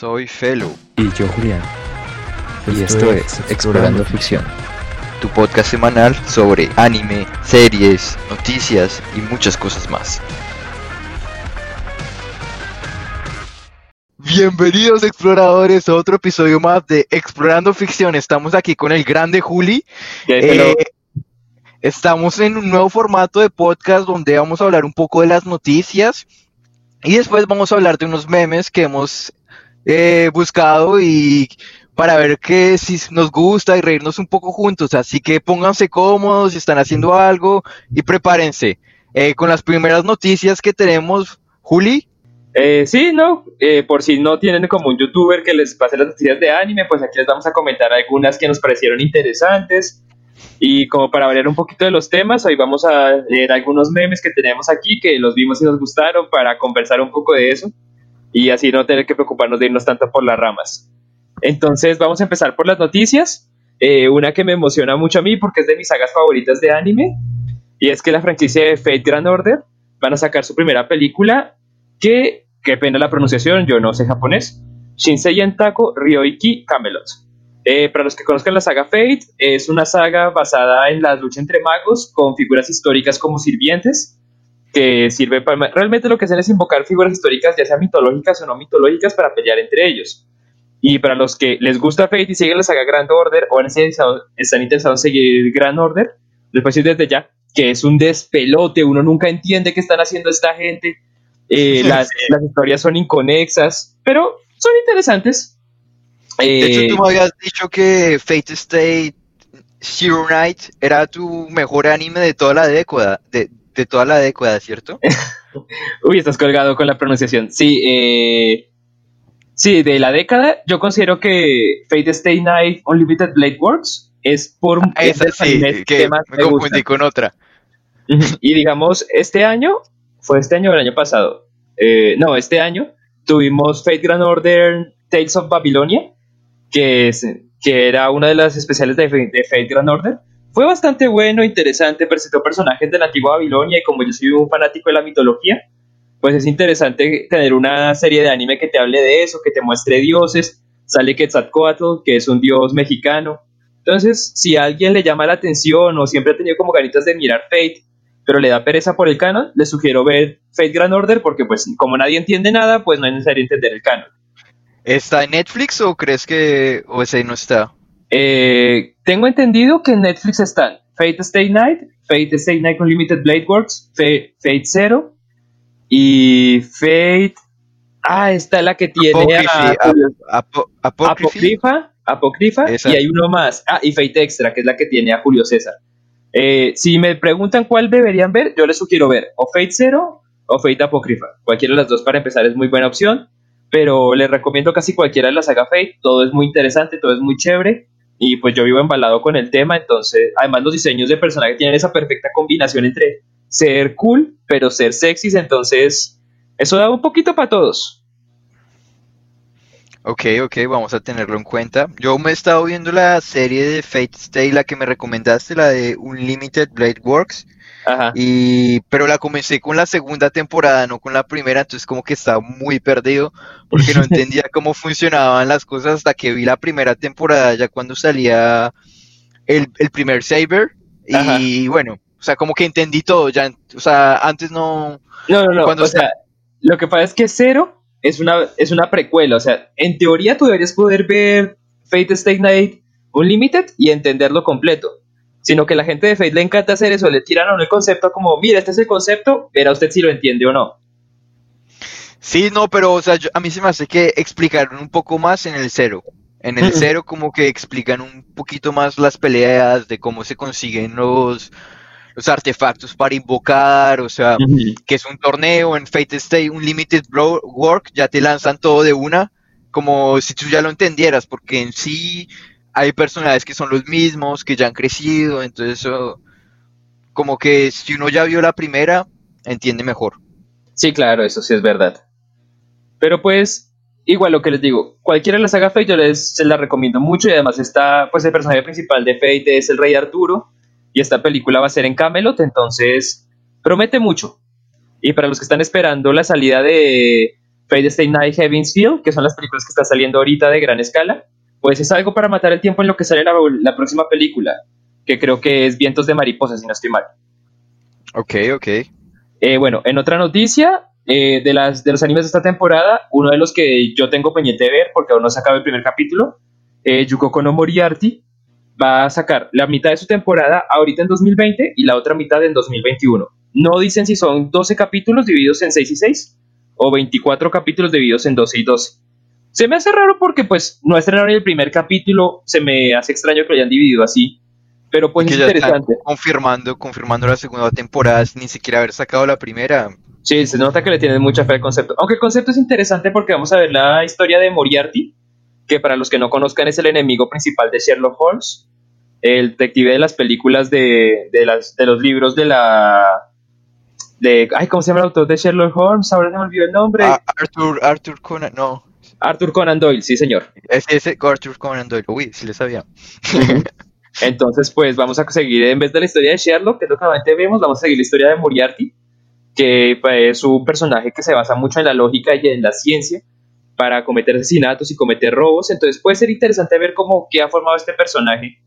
Soy Felo. Y yo, Julián. Y esto es Explorando Ficción. Tu podcast semanal sobre anime, series, noticias y muchas cosas más. Bienvenidos exploradores a otro episodio más de Explorando Ficción. Estamos aquí con el grande Juli. Eh, estamos en un nuevo formato de podcast donde vamos a hablar un poco de las noticias y después vamos a hablar de unos memes que hemos eh, buscado y para ver que si nos gusta y reírnos un poco juntos. Así que pónganse cómodos si están haciendo algo y prepárense. Eh, con las primeras noticias que tenemos, Juli. Eh, sí, no, eh, por si no tienen como un youtuber que les pase las noticias de anime, pues aquí les vamos a comentar algunas que nos parecieron interesantes. Y como para variar un poquito de los temas, hoy vamos a leer algunos memes que tenemos aquí, que los vimos y nos gustaron, para conversar un poco de eso y así no tener que preocuparnos de irnos tanto por las ramas. Entonces vamos a empezar por las noticias. Eh, una que me emociona mucho a mí porque es de mis sagas favoritas de anime y es que la franquicia de Fate Grand Order van a sacar su primera película que, qué pena la pronunciación, yo no sé japonés, Shinsei Yantako Ryoiki Camelot. Eh, para los que conozcan la saga Fate, es una saga basada en la lucha entre magos con figuras históricas como sirvientes que sirve para... Realmente lo que hacen es invocar figuras históricas, ya sean mitológicas o no mitológicas, para pelear entre ellos. Y para los que les gusta Fate y siguen la saga Grand Order o están interesados en seguir Grand Order, les puedo decir desde ya que es un despelote, uno nunca entiende qué están haciendo esta gente, eh, las, las, historias son inconexas, pero son interesantes. De hecho, tú eh, me habías dicho que Fate State Zero Night era tu mejor anime de toda la década, de, de toda la década, ¿cierto? Uy, estás colgado con la pronunciación. Sí, eh, sí, de la década, yo considero que Fate Stay Night Unlimited Blade Works es por un ah, que, me, confundí con otra. Y digamos, este año, fue este año o el año pasado, eh, no, este año tuvimos Fate Grand Order Tales of Babylonia, que, es, que era una de las especiales de, de Fate Grand Order, fue bastante bueno, interesante, presentó personajes de la antigua Babilonia y como yo soy un fanático de la mitología, pues es interesante tener una serie de anime que te hable de eso, que te muestre dioses. Sale Quetzalcoatl, que es un dios mexicano. Entonces, si a alguien le llama la atención o siempre ha tenido como ganitas de mirar Fate, pero le da pereza por el canon, le sugiero ver Fate Grand Order porque pues como nadie entiende nada, pues no es necesario entender el canon. ¿Está en Netflix o crees que o ese no está? Eh, tengo entendido que en Netflix están Fate Stay Night, Fate Stay Night Unlimited Blade Works, Fate, Zero y Fate. Ah, está la que tiene a, Apocrypha, Apocrypha y hay uno más. Ah, y Fate Extra, que es la que tiene a Julio César. Eh, si me preguntan cuál deberían ver, yo les sugiero ver o Fate Zero o Fate Apocrypha. Cualquiera de las dos para empezar es muy buena opción, pero les recomiendo casi cualquiera de la saga Fate. Todo es muy interesante, todo es muy chévere y pues yo vivo embalado con el tema, entonces además los diseños de personaje tienen esa perfecta combinación entre ser cool, pero ser sexy, entonces eso da un poquito para todos. Ok, ok, vamos a tenerlo en cuenta. Yo me he estado viendo la serie de Fate Stay, la que me recomendaste, la de Unlimited Blade Works. Y, pero la comencé con la segunda temporada, no con la primera, entonces como que estaba muy perdido porque no entendía cómo funcionaban las cosas hasta que vi la primera temporada, ya cuando salía el, primer Saber. Y bueno, o sea, como que entendí todo, ya, o sea, antes no... No, no, no, o sea, lo que pasa es que Zero es una, es una precuela, o sea, en teoría tú deberías poder ver Fate Stay Night Unlimited y entenderlo completo sino que la gente de Fate le encanta hacer eso, le tiran a uno el concepto como, mira, este es el concepto, verá usted si lo entiende o no. Sí, no, pero o sea, a mí se me hace que explicaron un poco más en el cero. En el cero como que explican un poquito más las peleas, de cómo se consiguen los, los artefactos para invocar, o sea, que es un torneo en Fate Stay, un Limited Work, ya te lanzan todo de una, como si tú ya lo entendieras, porque en sí hay personajes que son los mismos, que ya han crecido, entonces eso, como que si uno ya vio la primera, entiende mejor. Sí, claro, eso sí es verdad. Pero pues, igual lo que les digo, cualquiera la saga Fate yo les se la recomiendo mucho y además está, pues el personaje principal de Fate es el Rey Arturo y esta película va a ser en Camelot, entonces promete mucho. Y para los que están esperando la salida de Fate Stay Night Heaven's Feel, que son las películas que están saliendo ahorita de gran escala, pues es algo para matar el tiempo en lo que sale la, la próxima película, que creo que es Vientos de Mariposa, si no estoy mal. Ok, ok. Eh, bueno, en otra noticia, eh, de, las, de los animes de esta temporada, uno de los que yo tengo pendiente de ver, porque aún no se acaba el primer capítulo, eh, Yukoko no Moriarty, va a sacar la mitad de su temporada ahorita en 2020 y la otra mitad en 2021. No dicen si son 12 capítulos divididos en 6 y 6 o 24 capítulos divididos en 12 y 12. Se me hace raro porque pues no estrenaron el primer capítulo, se me hace extraño que lo hayan dividido así, pero pues es ya están interesante. confirmando, confirmando la segunda temporada sin ni siquiera haber sacado la primera. Sí, se nota que le tienen mucha fe al concepto. Aunque el concepto es interesante porque vamos a ver la historia de Moriarty, que para los que no conozcan es el enemigo principal de Sherlock Holmes, el detective de las películas de, de, las, de los libros de la... De, ay, ¿cómo se llama el autor de Sherlock Holmes? Ahora se me olvidó el nombre. Ah, Arthur, Arthur Conan, no. Arthur Conan Doyle, sí señor. Ese, ese Arthur Conan Doyle. Uy, sí le sabía. Entonces, pues vamos a seguir, en vez de la historia de Sherlock, que es lo que normalmente vemos, vamos a seguir la historia de Moriarty, que pues, es un personaje que se basa mucho en la lógica y en la ciencia para cometer asesinatos y cometer robos. Entonces puede ser interesante ver cómo ha formado este personaje.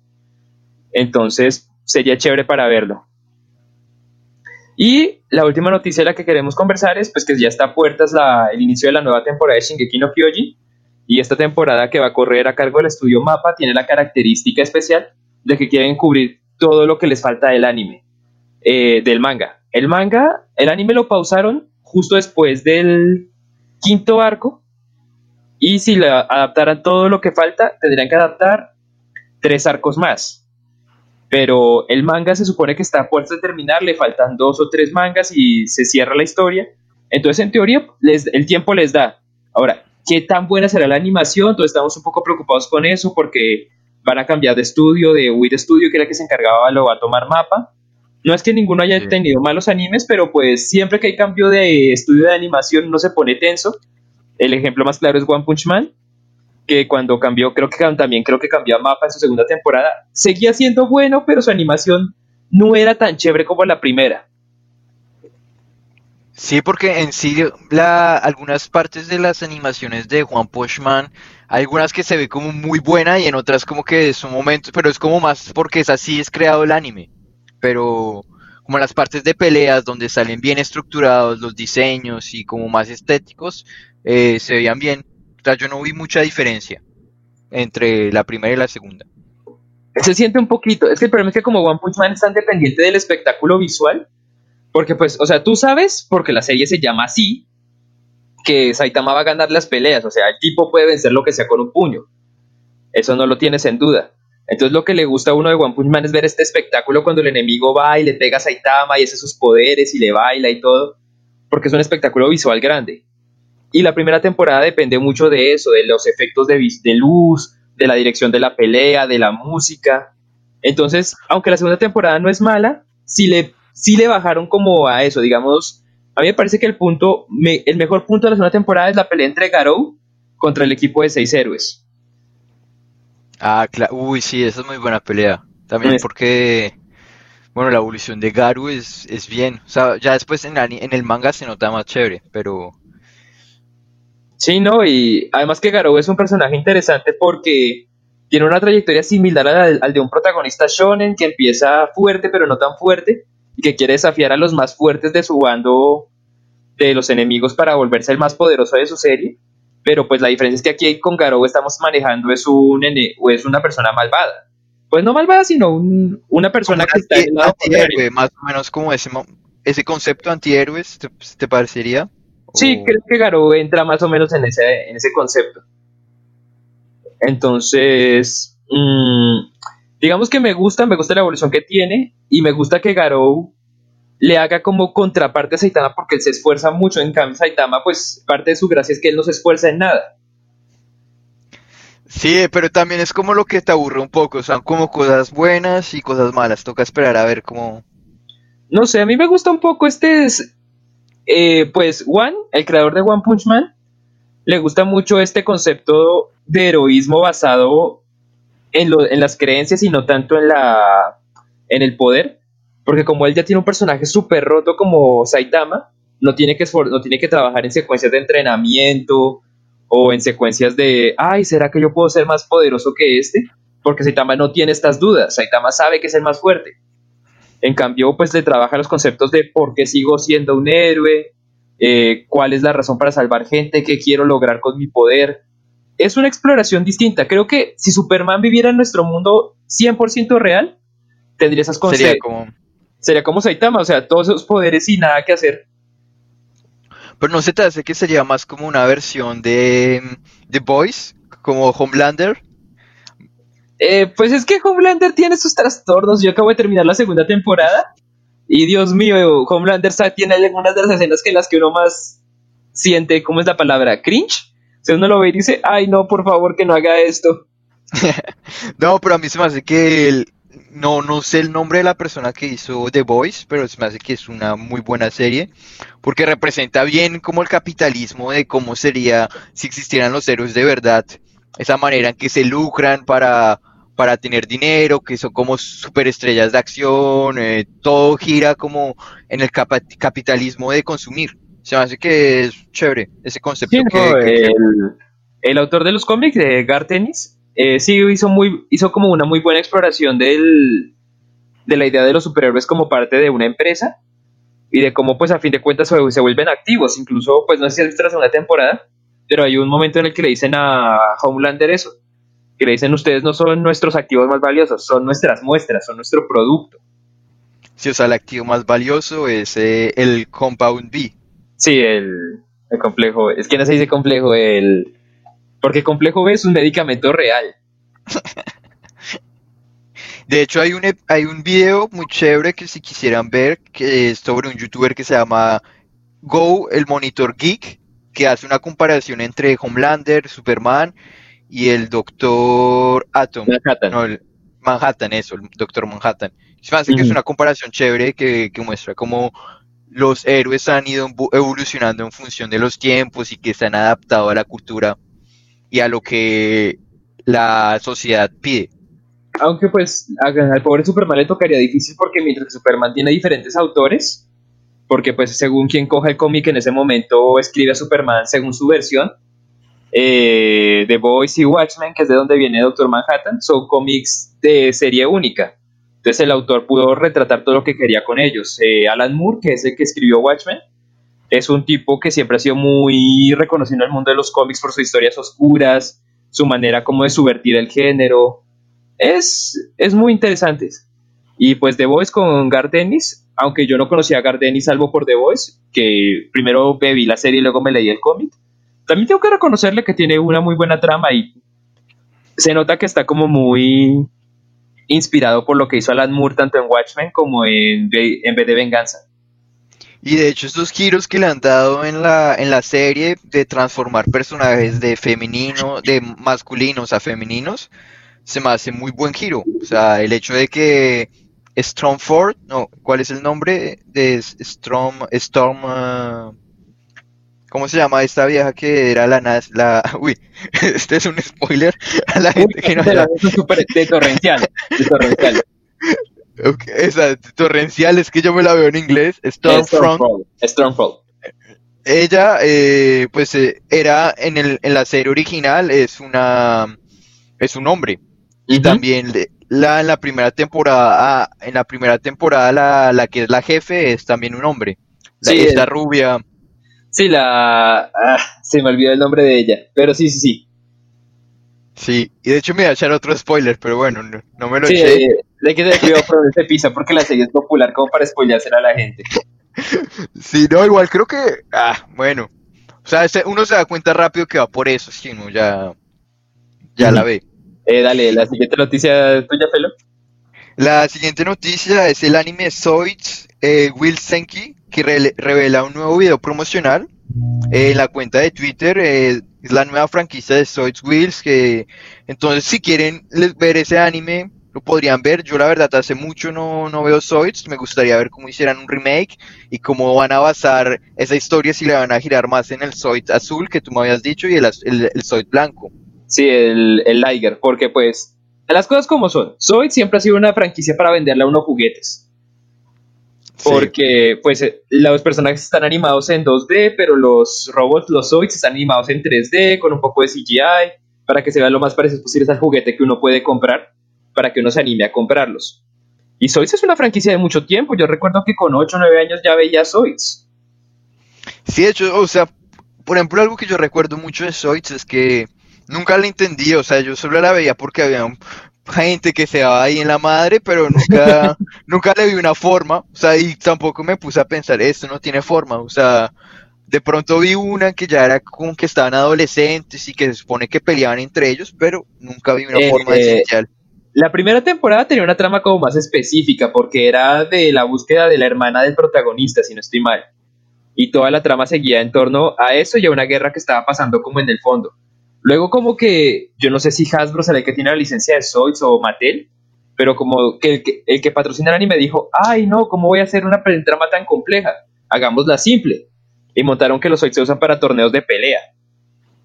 Entonces sería chévere para verlo. Y la última noticia de la que queremos conversar es pues que ya está a puertas la- el inicio de la nueva temporada de Shingeki no Kyojin. Y esta temporada que va a correr a cargo del estudio Mapa tiene la característica especial de que quieren cubrir todo lo que les falta del anime, eh, del manga. El manga, el anime lo pausaron justo después del quinto arco. Y si le adaptaran todo lo que falta, tendrían que adaptar tres arcos más. Pero el manga se supone que está a puertas de terminar, le faltan dos o tres mangas y se cierra la historia. Entonces, en teoría, les- el tiempo les da. Ahora, ¿qué tan buena será la animación? Entonces, estamos un poco preocupados con eso porque van a cambiar de estudio, de Wii Studio, que era el que se encargaba, lo va a tomar mapa. No es que ninguno haya Sí. tenido malos animes, pero pues siempre que hay cambio de estudio de animación no se pone tenso. El ejemplo más claro es One Punch Man, que cuando cambió, creo que también creo que cambió a mapa en su segunda temporada, seguía siendo bueno, pero su animación no era tan chévere como la primera. Sí, porque en sí, algunas partes de las animaciones de Juan Pochman, algunas que se ve como muy buena y en otras como que es un momento, pero es como más porque es así es creado el anime. Pero como las partes de peleas donde salen bien estructurados los diseños y como más estéticos, eh, se veían bien. O sea, yo no vi mucha diferencia entre la primera y la segunda. Se siente un poquito, es que el problema es que como One Punch Man es tan dependiente del espectáculo visual, porque pues, o sea, tú sabes, porque la serie se llama así, que Saitama va a ganar las peleas, o sea, el tipo puede vencer lo que sea con un puño. Eso no lo tienes en duda. Entonces lo que le gusta a uno de One Punch Man es ver este espectáculo cuando el enemigo va y le pega a Saitama y hace sus poderes y le baila y todo, porque es un espectáculo visual grande. Y la primera temporada depende mucho de eso, de los efectos de, de luz, de la dirección de la pelea, de la música. Entonces, aunque la segunda temporada no es mala, sí le, sí le bajaron como a eso, digamos. A mí me parece que el punto, me- el mejor punto de la segunda temporada es la pelea entre Garou contra el equipo de seis héroes. Ah, claro. Uy, sí, esa es muy buena pelea. También Es- porque, bueno, la evolución de Garu es, es bien. O sea, ya después en, la en el manga se nota más chévere, pero Sí, ¿no? Y además que Garou es un personaje interesante porque tiene una trayectoria similar al, al de un protagonista shonen que empieza fuerte pero no tan fuerte y que quiere desafiar a los más fuertes de su bando de los enemigos para volverse el más poderoso de su serie. Pero pues la diferencia es que aquí con Garou estamos manejando es un o es una persona malvada. Pues no malvada, sino un- una persona que está antihéroe, más o menos como ese, ese concepto antihéroes, ¿te, te parecería? Sí, O- creo que Garou entra más o menos en ese, en ese concepto. Entonces, mm, digamos que me gusta, me gusta la evolución que tiene y me gusta que Garou le haga como contraparte a Saitama porque él se esfuerza mucho. En cambio, Saitama, pues parte de su gracia es que él no se esfuerza en nada. Sí, pero también es como lo que te aburre un poco, son como cosas buenas y cosas malas, toca esperar a ver cómo... No sé, a mí me gusta un poco este. Eh, pues, One, el creador de One Punch Man, le gusta mucho este concepto de heroísmo basado en las creencias y no tanto en, la, en el poder. Porque como él ya tiene un personaje súper roto como Saitama, no tiene que, no tiene que trabajar en secuencias de entrenamiento o en secuencias de, ay, ¿será que yo puedo ser más poderoso que este? Porque Saitama no tiene estas dudas, Saitama sabe que es el más fuerte. En cambio, pues le trabaja los conceptos de por qué sigo siendo un héroe, eh, cuál es la razón para salvar gente, qué quiero lograr con mi poder. Es una exploración distinta. Creo que si Superman viviera en nuestro mundo 100% real, tendría esas cosas. Sería como... Sería como Saitama, o sea, todos esos poderes y nada que hacer. Pero no se te hace que sería más como una versión de The Boys, como Homelander. Eh, pues es que Homelander tiene sus trastornos. Yo acabo de terminar la segunda temporada. Y Dios mío, Homelander tiene algunas de las escenas que las que uno más siente, ¿cómo es la palabra? Cringe. O uno lo ve y dice, ay no, por favor que no haga esto. no, pero a mí se me hace que no, no sé el nombre de la persona que hizo The Voice, pero se me hace que es una muy buena serie, porque representa bien como el capitalismo de cómo sería si existieran los héroes de verdad, esa manera en que se lucran para, para tener dinero, que son como superestrellas de acción, eh, todo gira como en el capitalismo de consumir. Se me hace que es chévere ese concepto. el, autor de los cómics, de Gartenis, eh, sí hizo, muy, hizo como una muy buena exploración del, de la idea de los superhéroes como parte de una empresa y de cómo pues a fin de cuentas se, vuelven activos. Incluso, pues no sé si has visto la segunda temporada, pero hay un momento en el que le dicen a Homelander eso, que le dicen ustedes no son nuestros activos más valiosos, son nuestras muestras, son nuestro producto. Sí, o sea, el activo más valioso es eh, el Compound B. Sí, el, el complejo, es que no se dice complejo, el porque complejo B es un medicamento real. De hecho, hay un, hay un video muy chévere que si quisieran ver, que es sobre un youtuber que se llama Go, el Monitor Geek, que hace una comparación entre Homelander, Superman y el Doctor Atom. Manhattan. No, el Manhattan, eso, el Doctor Manhattan. Se me hace que es una comparación chévere que, que muestra cómo los héroes han ido evolucionando en función de los tiempos y que se han adaptado a la cultura y a lo que la sociedad pide. Aunque pues al pobre Superman le tocaría difícil porque mientras Superman tiene diferentes autores, porque pues según quien coja el cómic en ese momento escribe a Superman según su versión, eh, The Boys y Watchmen, que es de donde viene Doctor Manhattan, son cómics de serie única. Entonces el autor pudo retratar todo lo que quería con ellos. Eh, Alan Moore, que es el que escribió Watchmen, es un tipo que siempre ha sido muy reconocido en el mundo de los cómics por sus historias oscuras, su manera como de subvertir el género. Es, es muy interesante. Y pues The Voice con Gardenis, aunque yo no conocía a Gardenis salvo por The Voice, que primero vi la serie y luego me leí el cómic, también tengo que reconocerle que tiene una muy buena trama y se nota que está como muy inspirado por lo que hizo Alan Moore tanto en Watchmen como en, en vez de Venganza. Y de hecho estos giros que le han dado en la, en la serie de transformar personajes de femenino, de masculinos a femeninos, se me hace muy buen giro. O sea, el hecho de que Stormford, no, ¿cuál es el nombre de Storm, Storm, uh, ¿cómo se llama esta vieja que era la, la, uy, este es un spoiler a la gente que no... La, de torrencial, de torrencial. Okay, esa torrencial es que yo me la veo en inglés. Stormfront. Stormfront. Ella, eh, pues, eh, era en, el, en la serie original es una es un hombre y también la en la primera temporada, ah, en la primera temporada la, la, que es la jefe es también un hombre. La, sí, esta rubia. Sí, la, ah, se me olvidó el nombre de ella, pero sí, sí, sí. Sí, y de hecho me voy a echar otro spoiler, pero bueno, no, me lo sí, eché. Eh, de que se por este piso porque la serie es popular como para spoilársela a la gente. Sí, no, igual creo que, ah, bueno, o sea, uno se da cuenta rápido que va por eso, si uno ya, ya la ve. Eh, dale, la siguiente noticia tuya, Felo. La siguiente noticia es el anime Zoids eh, Will Senki, que revela un nuevo video promocional eh, en la cuenta de Twitter. Eh, es la nueva franquicia de Zoids Wheels, que entonces si quieren ver ese anime, lo podrían ver. Yo la verdad hace mucho no, no veo Zoids, me gustaría ver cómo hicieran un remake y cómo van a basar esa historia, si le van a girar más en el Zoid azul que tú me habías dicho y el, el, blanco. Sí, el, el Liger, porque pues las cosas como son. Zoid siempre ha sido una franquicia para venderle a unos juguetes. Porque pues eh, los personajes están animados en 2D, pero los robots, los Zoids, están animados en 3D con un poco de CGI para que se vea lo más parecido posible al juguete que uno puede comprar para que uno se anime a comprarlos. Y Zoids es una franquicia de mucho tiempo. Yo recuerdo que con 8 o 9 años ya veía Zoids. Sí, de hecho, o sea, por ejemplo, algo que yo recuerdo mucho de Zoids es que nunca la entendí, o sea, yo solo la veía porque había gente que se daba ahí en la madre, pero nunca, nunca le vi una forma, o sea, y tampoco me puse a pensar, esto no tiene forma, o sea, de pronto vi una que ya era como que estaban adolescentes y que se supone que peleaban entre ellos, pero nunca vi una Eh, forma esencial. La primera temporada tenía una trama como más específica porque era de la búsqueda de la hermana del protagonista, si no estoy mal. Y toda la trama seguía en torno a eso y a una guerra que estaba pasando como en el fondo. Luego como que, yo no sé si Hasbro será el que tiene la licencia de Zoids o Mattel, pero como que el, que el que patrocina el anime dijo, ay no, ¿cómo voy a hacer una trama tan compleja? Hagámosla simple. Y montaron que los Zoids se usan para torneos de pelea.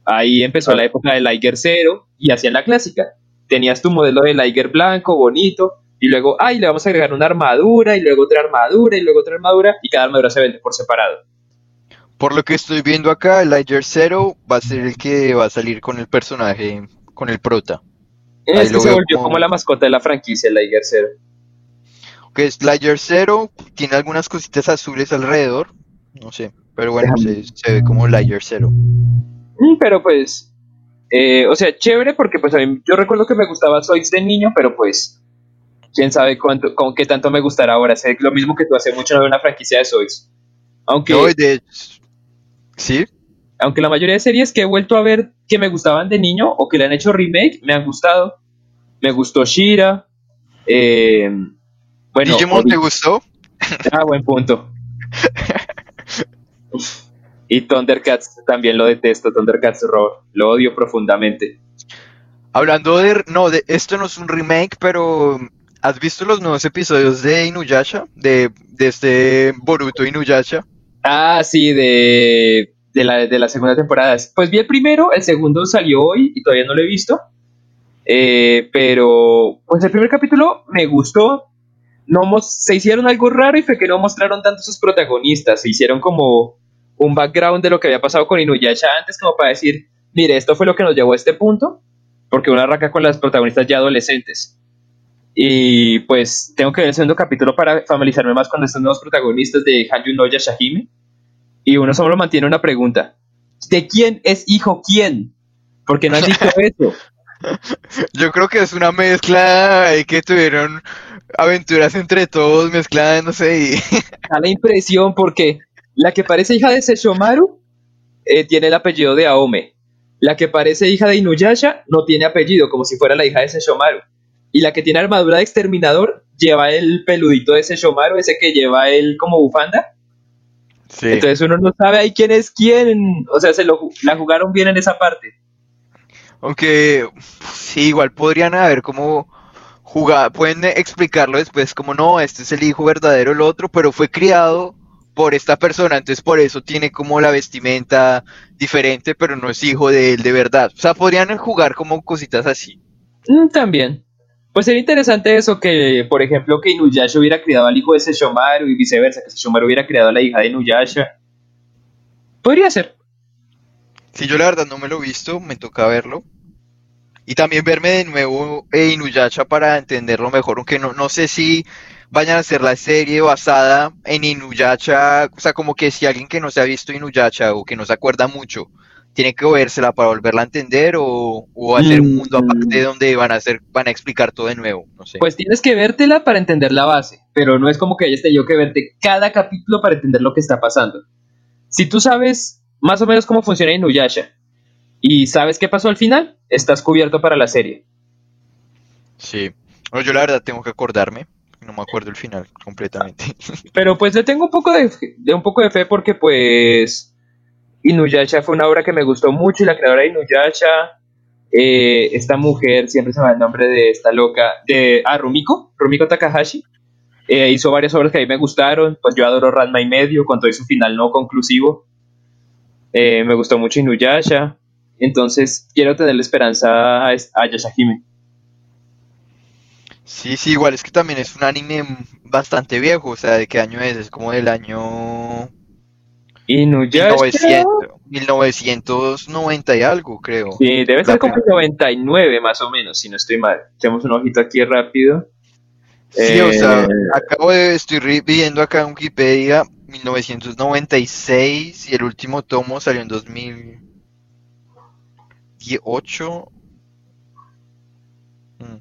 Ahí empezó la época del Liger Zero y hacían la clásica. Tenías tu modelo de Liger blanco, bonito, y luego, ay, le vamos a agregar una armadura, y luego otra armadura, y luego otra armadura, y cada armadura se vende por separado. Por lo que estoy viendo acá, el Liger Zero va a ser el que va a salir con el personaje, con el prota. Es que se volvió como- como la mascota de la franquicia, el Liger Zero. Que es Zero, tiene algunas cositas azules alrededor, no sé, pero bueno, se, se ve como Liger Zero. Mm, Pero pues, eh, o sea, chévere porque pues a mí, yo recuerdo que me gustaba Zoids de niño, pero pues, quién sabe cuánto, con qué tanto me gustará ahora. Sé lo mismo que tú hace mucho no veo una franquicia de Zoids. Aunque, No, de sí, aunque la mayoría de series que he vuelto a ver que me gustaban de niño o que le han hecho remake, me han gustado. Me gustó Shira. Eh, bueno, Digimon te gustó? Ah, buen punto. y Thundercats también lo detesto, Thundercats Raw, lo odio profundamente. Hablando de, no, de, esto no es un remake, pero ¿has visto los nuevos episodios de Inuyasha? De, de este Boruto Inuyasha. Ah, sí, de, de, la, de la segunda temporada. Pues vi el primero, el segundo salió hoy y todavía no lo he visto. Eh, pero, pues el primer capítulo me gustó. No se hicieron algo raro y fue que no mostraron tanto sus protagonistas. Se hicieron como un background de lo que había pasado con Inuyasha antes, como para decir, mire, esto fue lo que nos llevó a este punto, porque uno arranca con las protagonistas ya adolescentes. Y pues tengo que ver el segundo capítulo para familiarizarme más con estos nuevos protagonistas de Hanyu no Yashahime. Y uno solo mantiene una pregunta. ¿De quién es hijo quién? Porque no han dicho eso. Yo creo que es una mezcla y que tuvieron aventuras entre todos mezclándose y Da la impresión porque la que parece hija de Sesshomaru eh, tiene el apellido de Aome. La que parece hija de Inuyasha no tiene apellido, como si fuera la hija de Sesshomaru. Y la que tiene armadura de exterminador lleva el peludito de Sesshomaru, ese que lleva él como bufanda. sí. Entonces uno no sabe ahí quién es quién. O sea, se lo, la jugaron bien en esa parte. Aunque sí, igual podrían haber como jugar, pueden explicarlo después como no, este es el hijo verdadero el otro, pero fue criado por esta persona, entonces por eso tiene como la vestimenta diferente, pero no es hijo de él de verdad. O sea, podrían jugar como cositas así. Mm, también. Pues sería interesante eso que, por ejemplo, que Inuyasha hubiera criado al hijo de Sesshomaru y viceversa, que Sesshomaru hubiera criado a la hija de Inuyasha. Podría ser. Si yo la verdad no me lo he visto, me toca verlo. Y también verme de nuevo eh, Inuyasha para entenderlo mejor, aunque no, no sé si vayan a hacer la serie basada en Inuyasha, o sea, como que si alguien que no se ha visto Inuyasha o que no se acuerda mucho, tiene que vérsela para volverla a entender o, o hacer un mundo Mm. aparte donde van a hacer, van a explicar todo de nuevo, no sé. Pues tienes que vértela para entender la base, pero no es como que hayas tenido que verte cada capítulo para entender lo que está pasando. Si tú sabes más o menos cómo funciona Inuyasha y sabes qué pasó al final, estás cubierto para la serie. Sí. No, yo la verdad tengo que acordarme, no me acuerdo el final completamente. Pero pues le tengo un poco de, de un poco de fe porque pues Inuyasha fue una obra que me gustó mucho y la creadora de Inuyasha, eh, esta mujer, siempre se me va el nombre de esta loca, de ah, Rumiko, Rumiko Takahashi, eh, hizo varias obras que a mí me gustaron, pues yo adoro Ranma y medio, con todo su final no conclusivo, Eh, me gustó mucho Inuyasha, entonces quiero tenerle esperanza a, a Yashahime. Sí, sí, igual es que también es un anime bastante viejo, o sea, ¿de qué año es? Es como del año Inuyasha. 1900, 1990 y algo, creo. Sí, debe ser como el 99 más o menos, si no estoy mal. Echemos un ojito aquí rápido. Sí, o sea, Eh, acabo de, estoy viendo acá en Wikipedia 1996 y el último tomo salió en 2018. Mm.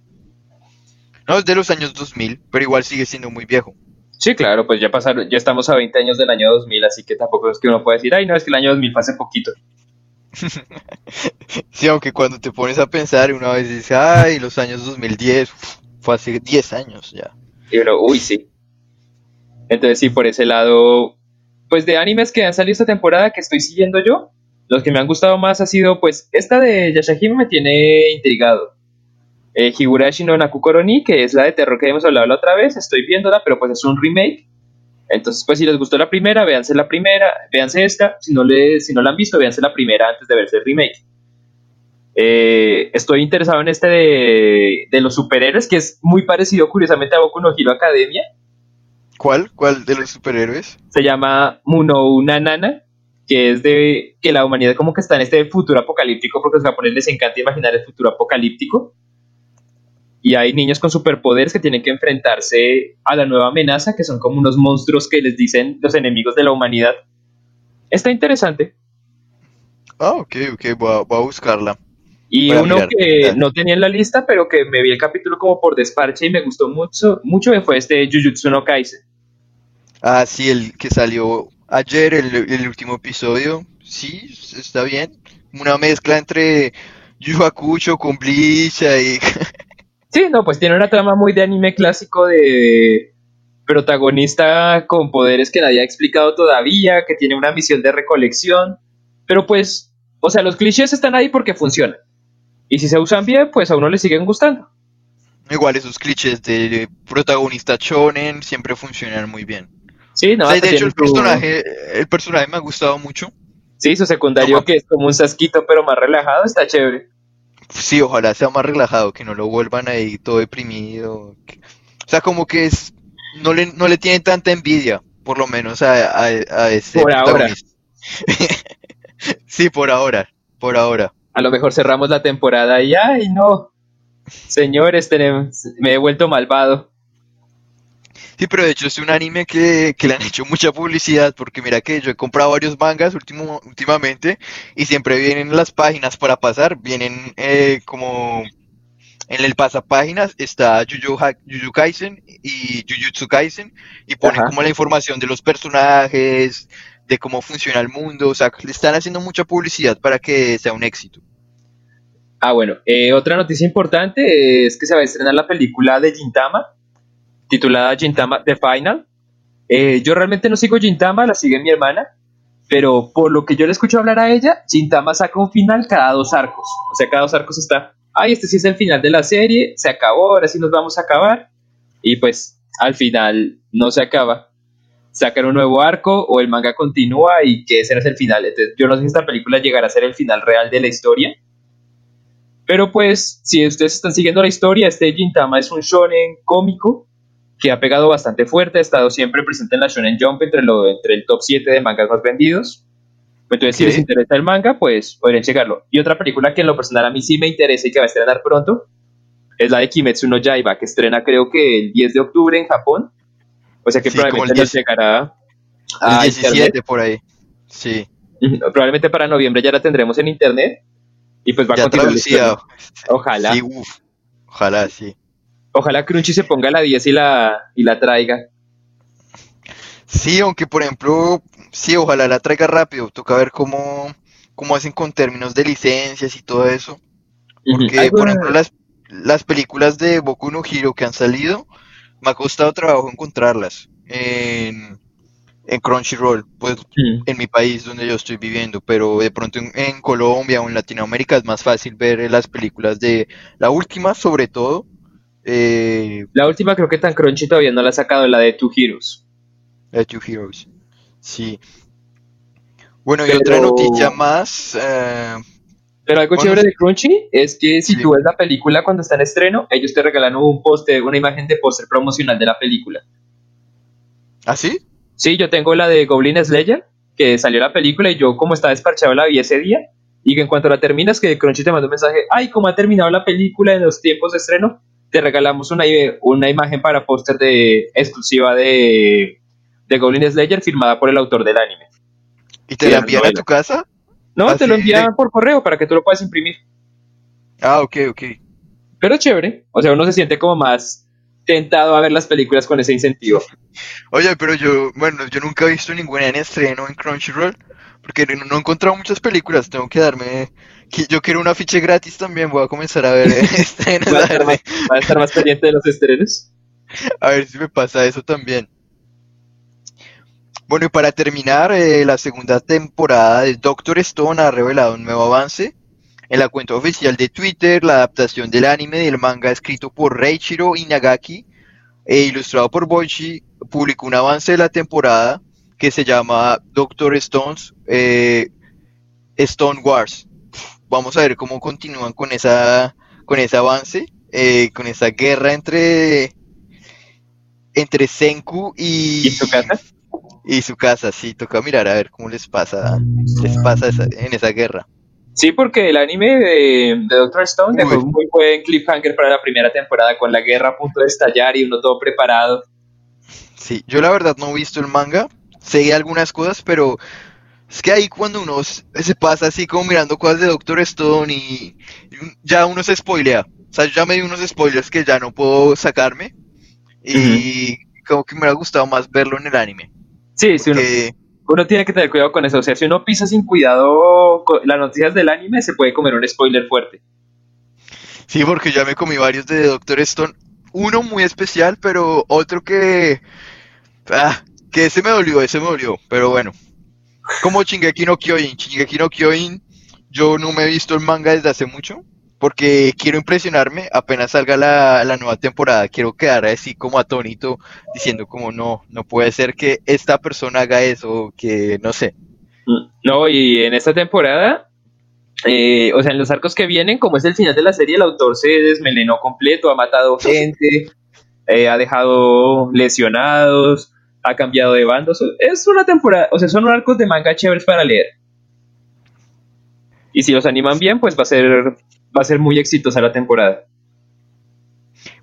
No, es de los años 2000, pero igual sigue siendo muy viejo. Sí, claro, pues ya pasaron, ya estamos a 20 años del año 2000, así que tampoco es que uno pueda decir, ay, no, es que el año 2000 fue hace poquito. Sí, aunque cuando te pones a pensar, una vez dice, ay, los años 2010, uf, fue hace 10 años ya. Y uno, uy, sí. Entonces, sí, por ese lado, pues de animes que han salido esta temporada que estoy siguiendo yo, los que me han gustado más ha sido, pues, esta de Yashahime me tiene intrigado. Eh, Higurashi no Nakukoroni, que es la de terror que hemos hablado la otra vez, estoy viéndola, pero pues es un remake. Entonces, pues si les gustó la primera, véanse la primera, véanse esta. Si no, le, si no la han visto, véanse la primera antes de verse el remake. Eh, estoy interesado en este de, de los superhéroes, que es muy parecido, curiosamente, a Boku no Hero Academia. ¿Cuál? ¿Cuál de los superhéroes? Se llama Munou Nanana, que es de que la humanidad como que está en este futuro apocalíptico, porque a los japoneses les encanta imaginar el futuro apocalíptico. Y hay niños con superpoderes que tienen que enfrentarse a la nueva amenaza, que son como unos monstruos que les dicen los enemigos de la humanidad. Está interesante. Ah, ok, ok, voy a, voy a buscarla. Y Voy uno que no tenía en la lista, pero que me vi el capítulo como por desparche y me gustó mucho, mucho fue este Jujutsu no Kaisen. Ah, sí, el que salió ayer, el, el último episodio. Sí, está bien. Una mezcla entre Yu Hakusho con Bleach y... Sí, no, pues tiene una trama muy de anime clásico de protagonista con poderes que nadie ha explicado todavía, que tiene una misión de recolección, pero pues, o sea, los clichés están ahí porque funcionan. Y si se usan bien, pues a uno le siguen gustando. Igual esos clichés de protagonista shonen siempre funcionan muy bien. Sí, no, O sea, de hecho, el personaje, el personaje me ha gustado mucho. Sí, su secundario que es como un sasquito pero más relajado, está chévere. Sí, ojalá sea más relajado, que no lo vuelvan ahí todo deprimido. que- O sea, como que es, no le, no le tiene tanta envidia, por lo menos a, a, a ese Por ahora. Sí, por ahora, por ahora. A lo mejor cerramos la temporada y ay no. Señores, tenemos, me he vuelto malvado. Sí, pero de hecho es un anime que, que le han hecho mucha publicidad, porque mira que yo he comprado varios mangas último, últimamente y siempre vienen las páginas para pasar, vienen eh, como en el pasapáginas está Jujutsu Kaisen y Jujutsu Kaisen y ponen Ajá. como la información de los personajes, de cómo funciona el mundo, o sea, le están haciendo mucha publicidad para que sea un éxito. Ah, bueno, eh, otra noticia importante es que se va a estrenar la película de Gintama, titulada Gintama The Final. Eh, yo realmente no sigo Gintama, la sigue mi hermana, pero por lo que yo le escucho hablar a ella, Gintama saca un final cada dos arcos. O sea, cada dos arcos está, ay, este sí es el final de la serie, se acabó, ahora sí nos vamos a acabar. Y pues al final no se acaba. Sacan un nuevo arco o el manga continúa y que ese no es el final. Yo no sé si esta película llegará a ser el final real de la historia. Pero pues, si ustedes están siguiendo la historia, este Gintama es un shonen cómico que ha pegado bastante fuerte, ha estado siempre presente en la Shonen Jump entre, lo, entre el top 7 de mangas más vendidos. Entonces, si les interesa el manga, pues podrían checarlo. Y otra película que en lo personal a mí sí me interesa y que va a estrenar pronto es la de Kimetsu no Yaiba, que estrena creo que el 10 de octubre en Japón. O sea que Sí, el probablemente nos 10. llegará El a 17 internet. por ahí. Sí, Probablemente para noviembre ya la tendremos en internet. Y pues va a ya continuar traducida. historia. Ojalá. Sí, uf, ojalá, sí. Ojalá Crunchy se ponga la 10 y la, y la traiga. Sí, aunque por ejemplo, sí, ojalá la traiga rápido. Toca ver cómo, cómo hacen con términos de licencias y todo eso. Porque, por ejemplo, las, las películas de Boku no Hero que han salido, me ha costado trabajo encontrarlas en, en Crunchyroll, pues Mm. en mi país donde yo estoy viviendo, pero de pronto en, en Colombia o en Latinoamérica es más fácil ver las películas de la última, sobre todo. Eh, La última creo que tan Crunchy todavía no la ha sacado, la de Two Heroes. The Two Heroes. Sí. Bueno, y otra noticia más. eh, Pero algo Bueno, chévere de Crunchy es que si Sí. tú ves la película cuando está en estreno, ellos te regalan un póster, una imagen de póster promocional de la película. ¿Ah, sí? Sí, yo tengo la de Goblin Slayer, que salió la película y yo como estaba desparchado la vi ese día. Y que en cuanto la terminas, que Crunchy te manda un mensaje, ay, como ha terminado la película en los tiempos de estreno, te regalamos una, una imagen para póster de exclusiva de, de Goblin Slayer firmada por el autor del anime. ¿Y te la envían a tu casa? No, Ah, te lo envían de- por correo para que tú lo puedas imprimir. Ah, ok, ok. Pero chévere. O sea, uno se siente como más tentado a ver las películas con ese incentivo. Oye, pero yo, bueno, yo nunca he visto ninguna en estreno en Crunchyroll, porque no, no he encontrado muchas películas, tengo que darme, yo quiero un afiche gratis también, voy a comenzar a ver estrenos, Va a a estar ver, más, va a estar más pendiente de los estrenos. a ver si me pasa eso también. Bueno, y para terminar, eh, la segunda temporada de Doctor Stone ha revelado un nuevo avance. En la cuenta oficial de Twitter, la adaptación del anime del manga escrito por Reichiro Inagaki e ilustrado por Boichi publicó un avance de la temporada que se llama Doctor Stones eh, Stone Wars. Vamos a ver cómo continúan con esa con ese avance, eh, con esa guerra entre entre Senku y ¿Y su casa? y su casa, sí, toca mirar a ver cómo les pasa, les pasa esa- en esa guerra. Sí, porque el anime de, de Doctor Stone dejó un muy buen cliffhanger para la primera temporada con la guerra a punto de estallar y uno todo preparado. Sí, yo la verdad no he visto el manga, sé algunas cosas, pero es que ahí cuando uno se pasa así como mirando cosas de Doctor Stone y, ya uno se spoilea. O sea, yo ya me di unos spoilers que ya no puedo sacarme y como que me hubiera gustado más verlo en el anime. Sí, sí, uno, Que, uno tiene que tener cuidado con eso. O sea, si uno pisa sin cuidado las noticias del anime, se puede comer un spoiler fuerte. sí, porque ya me comí varios de Doctor Stone. Uno muy especial, pero otro que... Ah, que ese me dolió, ese me dolió, pero bueno. Como Shingeki no Kyojin. Shingeki no Kyojin, yo no me he visto el manga desde hace mucho, porque quiero impresionarme apenas salga la, la nueva temporada. Quiero quedar así como atónito, diciendo como no, no puede ser que esta persona haga eso, que no sé. No, y en esta temporada, eh, o sea, en los arcos que vienen, como es el final de la serie, el autor se desmelenó completo, ha matado gente, eh, ha dejado lesionados, ha cambiado de bandos. Es una temporada, o sea, son arcos de manga chéveres para leer. Y si los animan bien, pues va a ser, va a ser muy exitosa la temporada.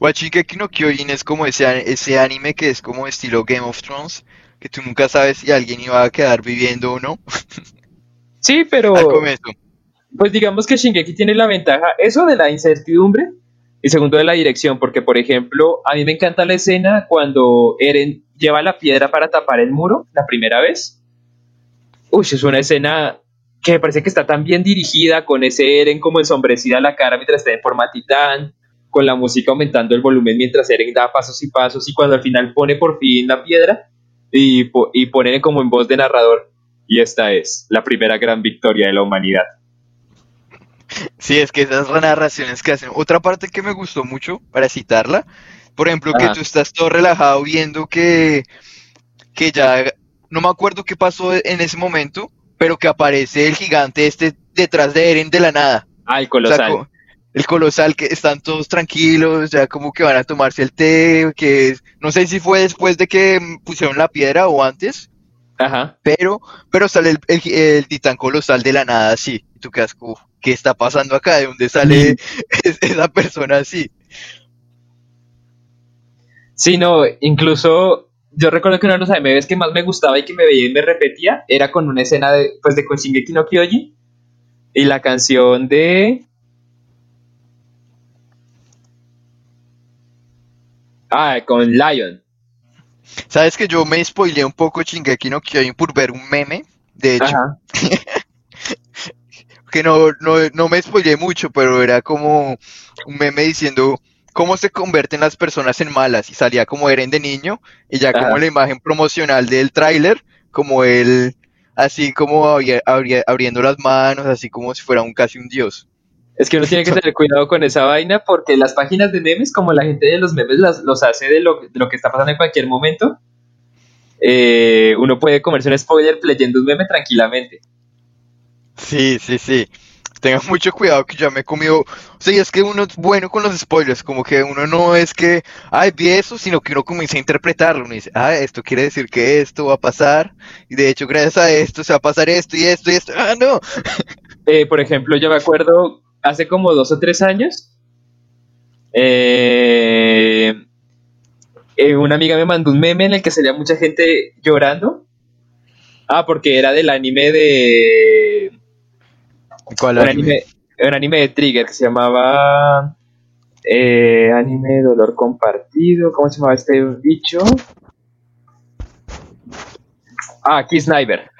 Shingeki no Kyojin es como ese, ese anime que es como estilo Game of Thrones, que tú nunca sabes si alguien iba a quedar viviendo o no Sí, pero al comienzo. pues digamos que Shingeki tiene la ventaja, eso de la incertidumbre, y segundo de la dirección, porque por ejemplo, a mí me encanta la escena cuando Eren lleva la piedra para tapar el muro la primera vez. Uy, es una escena que me parece que está tan bien dirigida, con ese Eren como ensombrecida la cara mientras está en forma titán, con la música aumentando el volumen mientras Eren da pasos y pasos, y cuando al final pone por fin la piedra y, y pone como en voz de narrador. Y esta es la primera gran victoria de la humanidad. Sí, es que esas narraciones que hacen. Otra parte que me gustó mucho, para citarla, por ejemplo, que tú estás todo relajado viendo que, que ya, no me acuerdo qué pasó en ese momento, pero que aparece el gigante este detrás de Eren de la nada. Ah, el O sea, colosal. co- el colosal que están todos tranquilos, ya como que van a tomarse el té, que no sé si fue después de que pusieron la piedra o antes, Ajá. pero, pero sale el, el, el titán colosal de la nada así. Y tú quedas como, ¿qué está pasando acá? ¿De dónde sale es- esa persona así? Sí, no, incluso yo recuerdo que uno de los AMVs que más me gustaba y que me veía y me repetía era con una escena de, pues, de con Shingeki no Kyojin y la canción de... Ah, con Lion. Sabes que yo me spoileé un poco Shingeki no Kyojin por ver un meme, de hecho, Ajá. que no, no, no me spoileé mucho, pero era como un meme diciendo cómo se convierten las personas en malas y salía como Eren de niño y ya como Ajá. la imagen promocional del tráiler, como él así como abri- abri- abriendo las manos, así como si fuera un casi un dios. Es que uno tiene que tener cuidado con esa vaina porque las páginas de memes, como la gente de los memes las- los hace de lo, de lo que está pasando en cualquier momento, eh, uno puede comerse un spoiler leyendo un meme tranquilamente. Sí, sí, sí. tengan mucho cuidado que ya me he comido. O sea, es que uno es bueno con los spoilers, como que uno no es que, ay, vi eso, sino que uno comienza a interpretarlo. Uno dice, ah, esto quiere decir que esto va a pasar, y de hecho, gracias a esto se va a pasar esto y esto y esto. Ah, no. Eh, por ejemplo, yo me acuerdo hace como dos o tres años. Eh, eh, una amiga me mandó un meme en el que salía mucha gente llorando. Ah, porque era del anime de ¿Cuál un anime? anime, un anime de Trigger que se llamaba eh, Anime Dolor Compartido. ¿Cómo se llamaba este bicho? Ah, Kiss Sniper.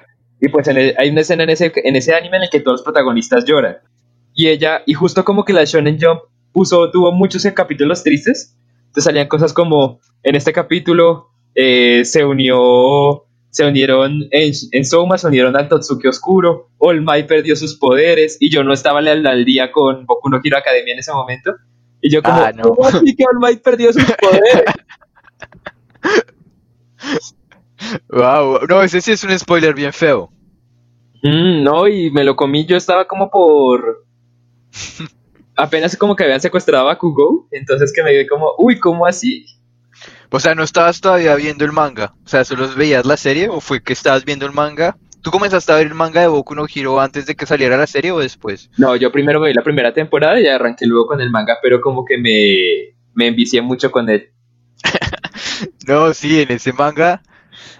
Y pues en el- hay una escena en ese, en ese anime en el que todos los protagonistas lloran. Y ella, y justo como que la Shonen Jump puso, tuvo muchos capítulos tristes. Entonces salían cosas como, en este capítulo eh, se unió se unieron en, en Soma, se unieron al Totsuki Oscuro, All Might perdió sus poderes, y yo no estaba al, al día con Boku no Hero Academia en ese momento. Y yo como, Ah, no. ¿cómo así que All Might perdió sus poderes? Wow, no, ese sí es un spoiler bien feo. Mm, no, y me lo comí, yo estaba como por... Apenas como que habían secuestrado a Kugo, entonces que me quedé como, uy, ¿cómo así? O sea, ¿no estabas todavía viendo el manga? O sea, ¿solo veías la serie o fue que estabas viendo el manga? ¿Tú comenzaste a ver el manga de Boku no Hero antes de que saliera la serie o después? No, yo primero vi la primera temporada y arranqué luego con el manga, pero como que me, me envicié mucho con él. No, sí, en ese manga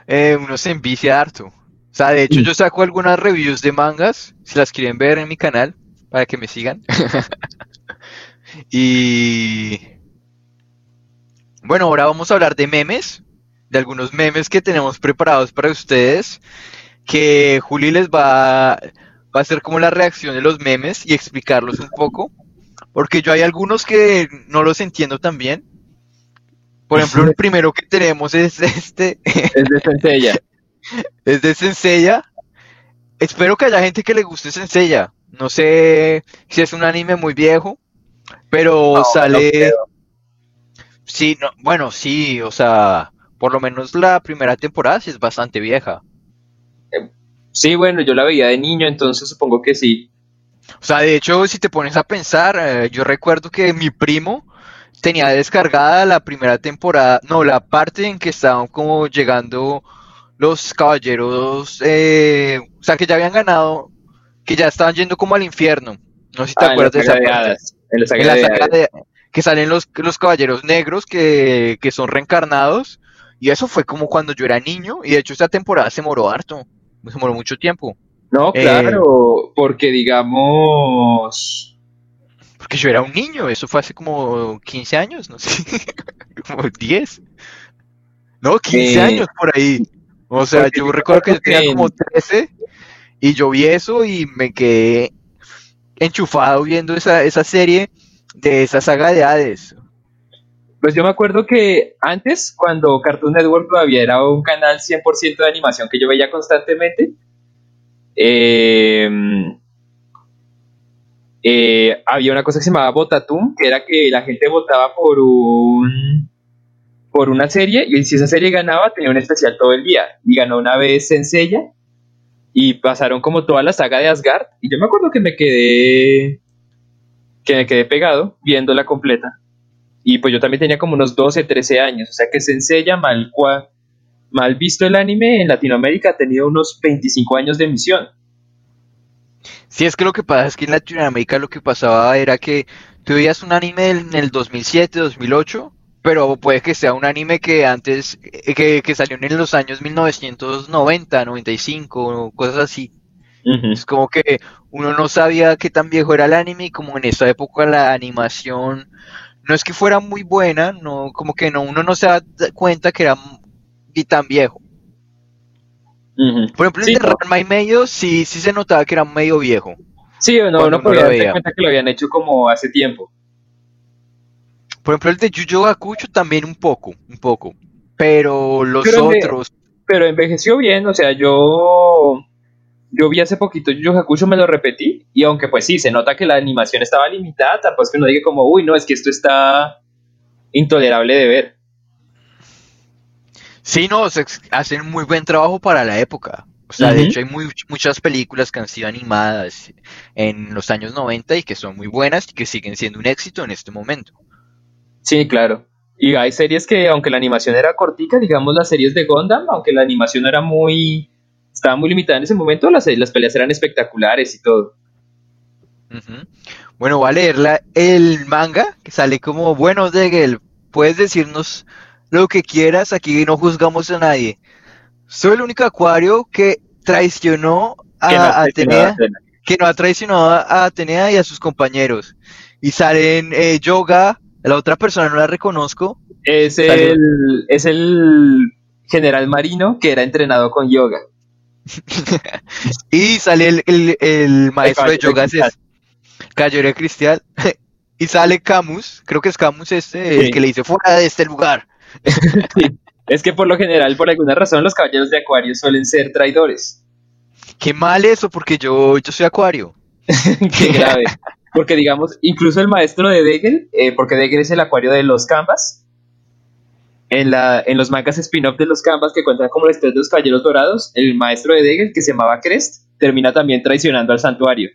eh, uno se envicia harto. O sea, de hecho yo saco algunas reviews de mangas, si las quieren ver en mi canal, para que me sigan. y bueno, ahora vamos a hablar de memes, de algunos memes que tenemos preparados para ustedes, que Juli les va, va a hacer como la reacción de los memes y explicarlos un poco, porque yo hay algunos que no los entiendo tan bien. Por ejemplo, el primero que tenemos es este, Es de Senseiya. es de Senseiya. Espero que haya gente que le guste Senseiya. No sé si es un anime muy viejo, pero No, sale... no. Sí, no, bueno, sí, o sea, por lo menos la primera temporada sí es bastante vieja. Sí, bueno, yo la veía de niño, entonces supongo que sí. O sea, de hecho, si te pones a pensar, eh, yo recuerdo que mi primo tenía descargada la primera temporada, no, la parte en que estaban como llegando los caballeros, eh, o sea, que ya habían ganado, que ya estaban yendo como al infierno. No sé si te Ah, acuerdas de esa parte. En la saga En la de saga hadas. de- que salen los, los caballeros negros que, que son reencarnados. Y eso fue como cuando yo era niño. Y de hecho esta temporada se moró harto. Se moró mucho tiempo. No, Eh, claro, porque digamos... Porque yo era un niño. Eso fue hace como 15 años, no sé. como 10. No, 15 Eh, años por ahí. O sea, yo recuerdo que yo tenía como en- 13. Y yo vi eso y me quedé enchufado viendo esa, esa serie de esa saga de Hades. Pues yo me acuerdo que antes, cuando Cartoon Network todavía era un canal 100% de animación que yo veía constantemente, eh, eh, había una cosa que se llamaba Votatum, que era que la gente votaba por un por una serie y si esa serie ganaba tenía un especial todo el día y ganó una vez Senseiya y pasaron como toda la saga de Asgard y yo me acuerdo que me quedé que me quedé pegado viéndola completa y pues yo también tenía como unos 12, 13 años, o sea que Senseiya mal, cua- mal visto el anime en Latinoamérica ha tenido unos 25 años de emisión. Sí, es que lo que pasa es que en Latinoamérica lo que pasaba era que tú veías un anime en el 2007, 2008, pero puede que sea un anime que antes, eh, que, que salió en los años 1990, 95, cosas así. Es como que uno no sabía qué tan viejo era el anime y como en esa época la animación no es que fuera muy buena, no, como que no, uno no se da cuenta que era tan viejo. Por ejemplo, el Sí, de no. Ranma y medio sí, sí se notaba que era medio viejo. Sí, no, Cuando no uno podía darse cuenta que lo habían hecho como hace tiempo. Por ejemplo, el de Yu Yu Hakusho también un poco, un poco. Pero los Pero otros, Pero envejeció bien, o sea, yo yo vi hace poquito Yu Hakusho, me lo repetí, y aunque pues sí, se nota que la animación estaba limitada, tampoco es que uno diga como, uy, no, es que esto está intolerable de ver. sí, no, se hacen muy buen trabajo para la época. O sea, de hecho hay muy, muchas películas que han sido animadas en los años 90 y que son muy buenas y que siguen siendo un éxito en este momento. Sí, claro. Y hay series que, aunque la animación era cortica, digamos las series de Gundam, aunque la animación era muy... estaba muy limitada en ese momento, las, las peleas eran espectaculares y todo. Bueno, voy a leer la- el manga que sale como, bueno, Degel, puedes decirnos lo que quieras, aquí no juzgamos a nadie. Soy el único acuario que traicionó a, Que no a Atenea, Atenea. que no ha traicionado a Atenea y a sus compañeros. Y salen eh, Yoga, la otra persona no la reconozco. Es el, es el general marino que era entrenado con yoga. Y sale el, el- el maestro de yoga, de Cristal. Y sale Camus, creo que es Camus este, el que le dice fuera de este lugar. Sí. Es que por lo general, por alguna razón, los caballeros de acuario suelen ser traidores. Qué mal eso, porque yo, yo soy acuario. Qué grave. Porque digamos, incluso el maestro de Degel, eh, porque Degel es el acuario de los Canvas, en, la, en los mangas spin-off de los Canvas que cuentan como la historia de los caballeros dorados, el maestro de Degel, que se llamaba Crest, termina también traicionando al santuario.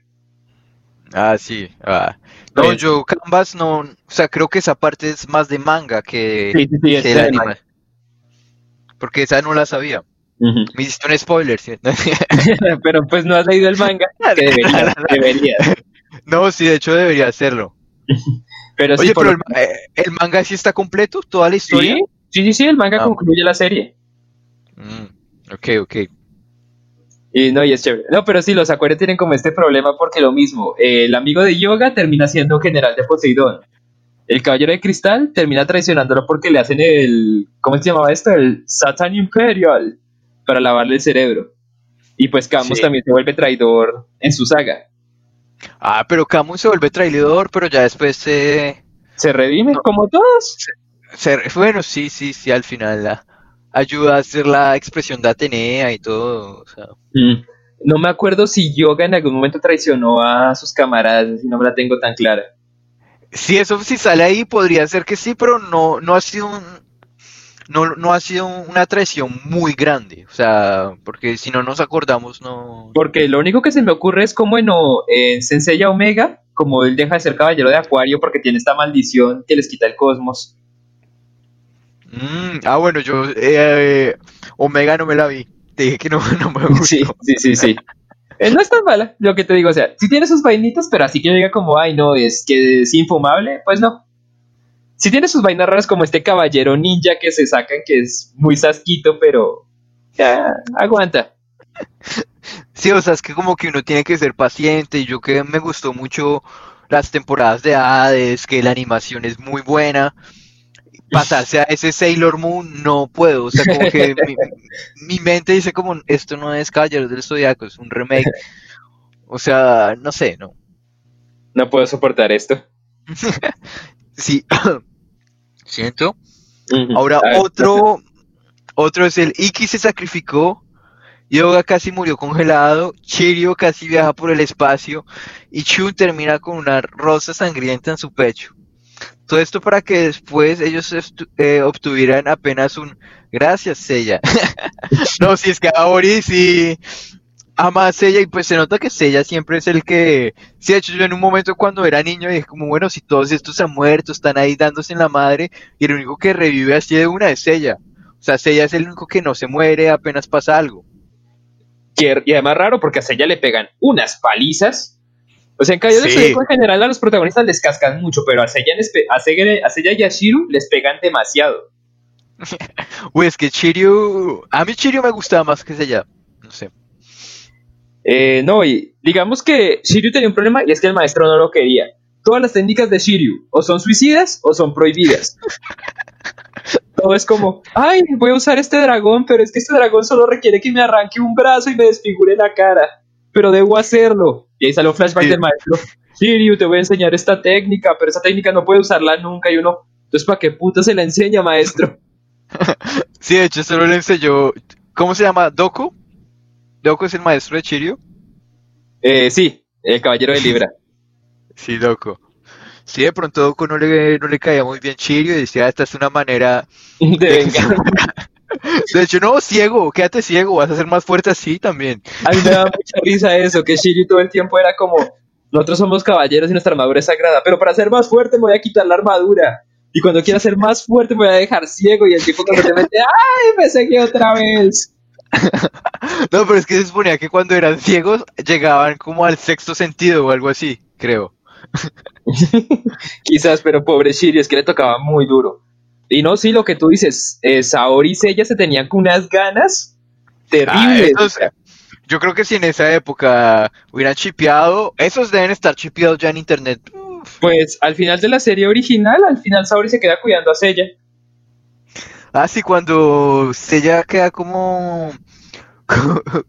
Ah, sí. ah. No, yo Canvas no, o sea, creo que esa parte es más de manga que, Sí, sí, sí, es que de anime. Porque esa no la sabía. Me hiciste un spoiler, ¿sí? Pero pues no has leído el manga, que deberías, deberías. No, sí, de hecho debería hacerlo. Pero Oye, por pero el, eh, el manga sí está completo, toda la historia. Sí, sí, sí, el manga Ah. concluye la serie. Mm, ok, ok. Y no, y es chévere. No, pero sí, los acuarios tienen como este problema porque lo mismo, eh, el amigo de Yoga termina siendo general de Poseidón. El caballero de cristal termina traicionándolo porque le hacen el. ¿Cómo se llamaba esto? El Satan Imperial. Para lavarle el cerebro. Y pues Camus Sí. también se vuelve traidor en su saga. Ah, pero Camus se vuelve traidor, pero ya después se... Se redime, como todos. se- bueno, sí, sí, sí, al final la, ayuda a hacer la expresión de Atenea y todo. o sea. Mm. No me acuerdo si Yoga en algún momento traicionó a sus camaradas, si no me la tengo tan clara. Sí, eso si sale ahí podría ser que sí, pero no, no ha sido un, no, no ha sido una traición muy grande. O sea, porque si no nos acordamos, no. Porque lo único que se me ocurre es como en, en Sensei Omega, como él deja de ser caballero de Acuario porque tiene esta maldición que les quita el cosmos. Mm, ah, bueno, yo eh, Omega no me la vi. Te dije que no, no me gustó. Sí, sí, sí, sí. Eh, no es tan mala, lo que te digo, o sea, sí tiene sus vainitas, pero así que diga como, ay, no, es que es infumable, pues no. Sí tiene sus vainas raras como este caballero ninja que se sacan, que es muy sasquito, pero ya, aguanta. Sí, o sea, es que como que uno tiene que ser paciente. Y yo que me gustó mucho las temporadas de Hades, que la animación es muy buena. Pasarse a ese Sailor Moon no puedo. O sea, como que mi, mi mente dice como, esto no es Caballeros del Zodiaco, es un remake. O sea, no sé, no. No puedo soportar esto. Sí, siento. Ahora otro, otro es el Iki se sacrificó, Yoga casi murió congelado, Chirio casi viaja por el espacio y Chun termina con una rosa sangrienta en su pecho. Todo esto para que después ellos eh, obtuvieran apenas un gracias Sella. no, si es que Aori sí ama a Sella y pues se nota que Sella siempre es el que, sí, de hecho yo en un momento cuando era niño dije como bueno, si todos estos han muerto, están ahí dándose en la madre y el único que revive así de una es Sella. O sea, Sella es el único que no se muere apenas pasa algo. y además raro porque a ella le pegan unas palizas. O sea, en Caballeros del Sí. Zodíaco en general a los protagonistas les cascan mucho, pero a Seiya, a Seiya- a Seiya y a Shiru les pegan demasiado. Uy, es que Chiryu, a mí Chiryu me gustaba más que Sella. No sé. Eh, no, y digamos que Shiryu tenía un problema y es que el maestro no lo quería. Todas las técnicas de Shiryu o son suicidas o son prohibidas. Todo es como, ay, voy a usar este dragón, pero es que este dragón solo requiere que me arranque un brazo y me desfigure la cara. Pero debo hacerlo. Y ahí sale un flashback Sí. del maestro. Shiryu, te voy a enseñar esta técnica, pero esa técnica no puede usarla nunca. Y uno, entonces, ¿para qué puta se la enseña, maestro? Sí, de hecho solo le enseñó, ¿cómo se llama? ¿Doku? ¿Doku es el maestro de Chiryu? Eh, sí, el caballero de Libra. Sí, Doku. Sí, de pronto Doku no le, no le caía muy bien Chiryu y decía, esta es una manera De venganza. De hecho, no, ciego, quédate ciego, vas a ser más fuerte así también. A mí me da mucha risa eso, que Shiryu todo el tiempo era como, nosotros somos caballeros y nuestra armadura es sagrada, pero para ser más fuerte me voy a quitar la armadura. Y cuando quiera ser más fuerte me voy a dejar ciego y el tipo cuando te mete, ¡ay! Me seguí otra vez. No, pero es que se suponía que cuando eran ciegos llegaban como al sexto sentido o algo así, creo. Quizás, pero pobre Shiryu, es que le tocaba muy duro. Y no, sí, lo que tú dices, eh, Saori y Seiya se tenían con unas ganas terribles. Ah, esos- yo creo que si en esa época hubieran chipeado, esos deben estar chipeados ya en internet. Uf. Pues al final de la serie original, al final Saori se queda cuidando a Seiya. Ah, sí, cuando Seiya queda como,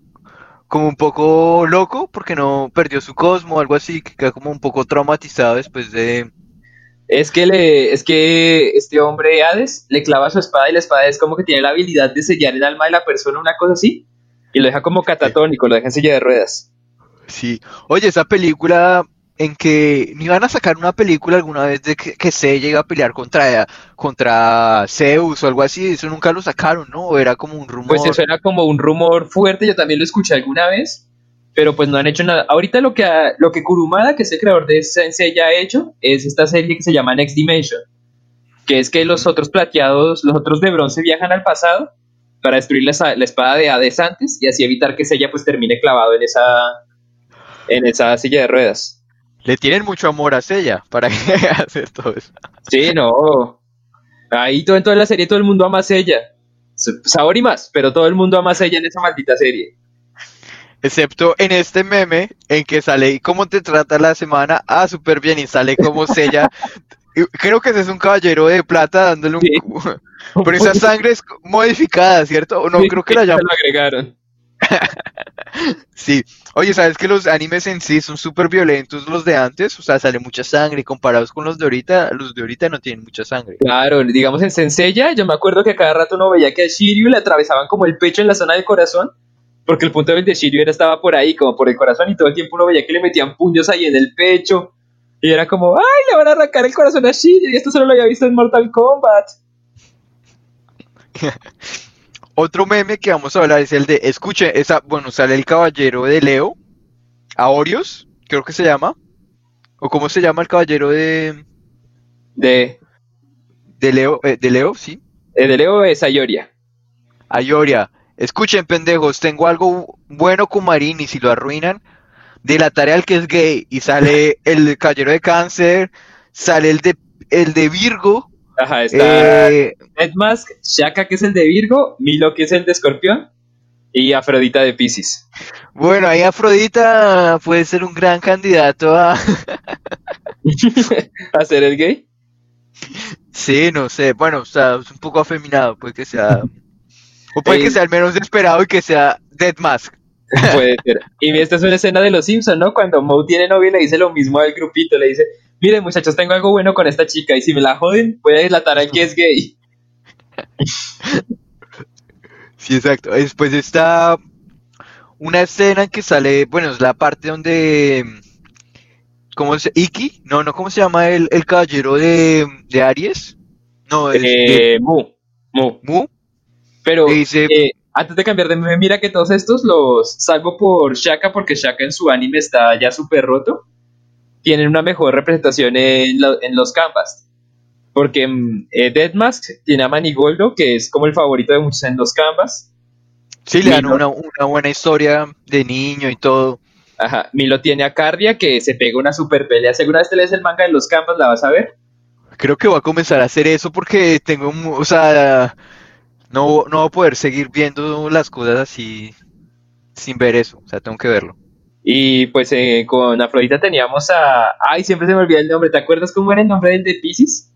como un poco loco porque no perdió su cosmo o algo así, que queda como un poco traumatizado después de... Es que le, es que este hombre Hades le clava su espada y la espada es como que tiene la habilidad de sellar el alma de la persona, una cosa así, y lo deja como catatónico, lo deja en silla de ruedas. Sí. Oye, esa película en que no iban a sacar una película alguna vez de que, que Seiya iba a pelear contra, contra Zeus o algo así, eso nunca lo sacaron, ¿no? O era como un rumor. Pues eso era como un rumor fuerte, yo también lo escuché alguna vez, pero pues no han hecho nada. Ahorita lo que, ha- lo que Kurumada, que es el creador de Sensei, ya ha hecho, es esta serie que se llama Next Dimension, que es que los otros plateados, los otros de bronce viajan al pasado para destruir la, espada de Hades antes y así evitar que Seiya pues termine clavado en esa, en esa silla de ruedas. Le tienen mucho amor a Seiya para que hacer todo eso. Sí, no. Ahí todo en toda la serie todo el mundo ama a Seiya. S- Saori más, pero todo el mundo ama a Seiya en esa maldita serie. Excepto en este meme en que sale ¿Cómo te trata la semana? Ah, súper bien y sale como Seiya. Y Creo que ese es un caballero de plata dándole un... Sí. Pero esa sangre es modificada, ¿cierto? No, Sí, creo que la llaman... lo agregaron. Sí. Oye, ¿sabes que los animes en sí son súper violentos los de antes? O sea, sale mucha sangre. y Comparados con los de ahorita, los de ahorita no tienen mucha sangre. Claro, digamos en Senseiya, yo me acuerdo que cada rato uno veía que a Shiryu le atravesaban como el pecho en la zona del corazón, porque el punto de Shiryu era, estaba por ahí, como por el corazón, y todo el tiempo uno veía que le metían puños ahí en el pecho, y era como, ¡ay, le van a arrancar el corazón a Shiryu! Y esto solo lo había visto en Mortal Kombat. Otro meme que vamos a hablar es el de, escuche, esa, bueno, sale el caballero de Leo, Aorios, creo que se llama. ¿O cómo se llama el caballero de, De, de Leo? eh, de Leo, sí. eh, de Leo es Ayoria. Ayoria, escuchen pendejos, tengo algo bueno con Marín y si lo arruinan, delataré al que es gay y sale el caballero de cáncer, sale el de, el de Virgo, Ajá, está eh, Deadmask, Shaka que es el de Virgo, Milo que es el de Escorpión, y Afrodita de Pisces. bueno, ahí Afrodita puede ser un gran candidato a... ¿A ser el gay? Sí, no sé, bueno, o sea, es un poco afeminado, puede que sea... O puede que sea el menos esperado y que sea Dead Mask. Puede ser. Y esta es una escena de los Simpsons, ¿no? Cuando Moe tiene novia y le dice lo mismo al grupito, le dice, miren muchachos, tengo algo bueno con esta chica y si me la joden, voy a delatar al que es gay. Sí, exacto. Después está una escena en que sale, bueno, es la parte donde... ¿Cómo se Iki? No, no, ¿cómo se llama el, el caballero de, de Aries? No, es de Eh, Mu, Mu. Mu. Pero dice, eh, antes de cambiar de meme, mira que todos estos los salvo por Shaka, porque Shaka en su anime está ya súper roto, tienen una mejor representación en, en los canvas. Porque mm, eh, Deadmask tiene a Manigoldo, que es como el favorito de muchos en los canvas. sí, le dan una, una buena historia de niño y todo. Ajá, Milo tiene a Cardia, que se pega una super pelea. Si alguna vez te lees el manga de los canvas, la vas a ver. Creo que voy a comenzar a hacer eso porque tengo, o sea, no, no voy a poder seguir viendo las cosas así sin ver eso, o sea, tengo que verlo. Y pues eh, con Afrodita teníamos a. Ay, siempre se me olvida el nombre. ¿Te acuerdas cómo era el nombre del de Pisces?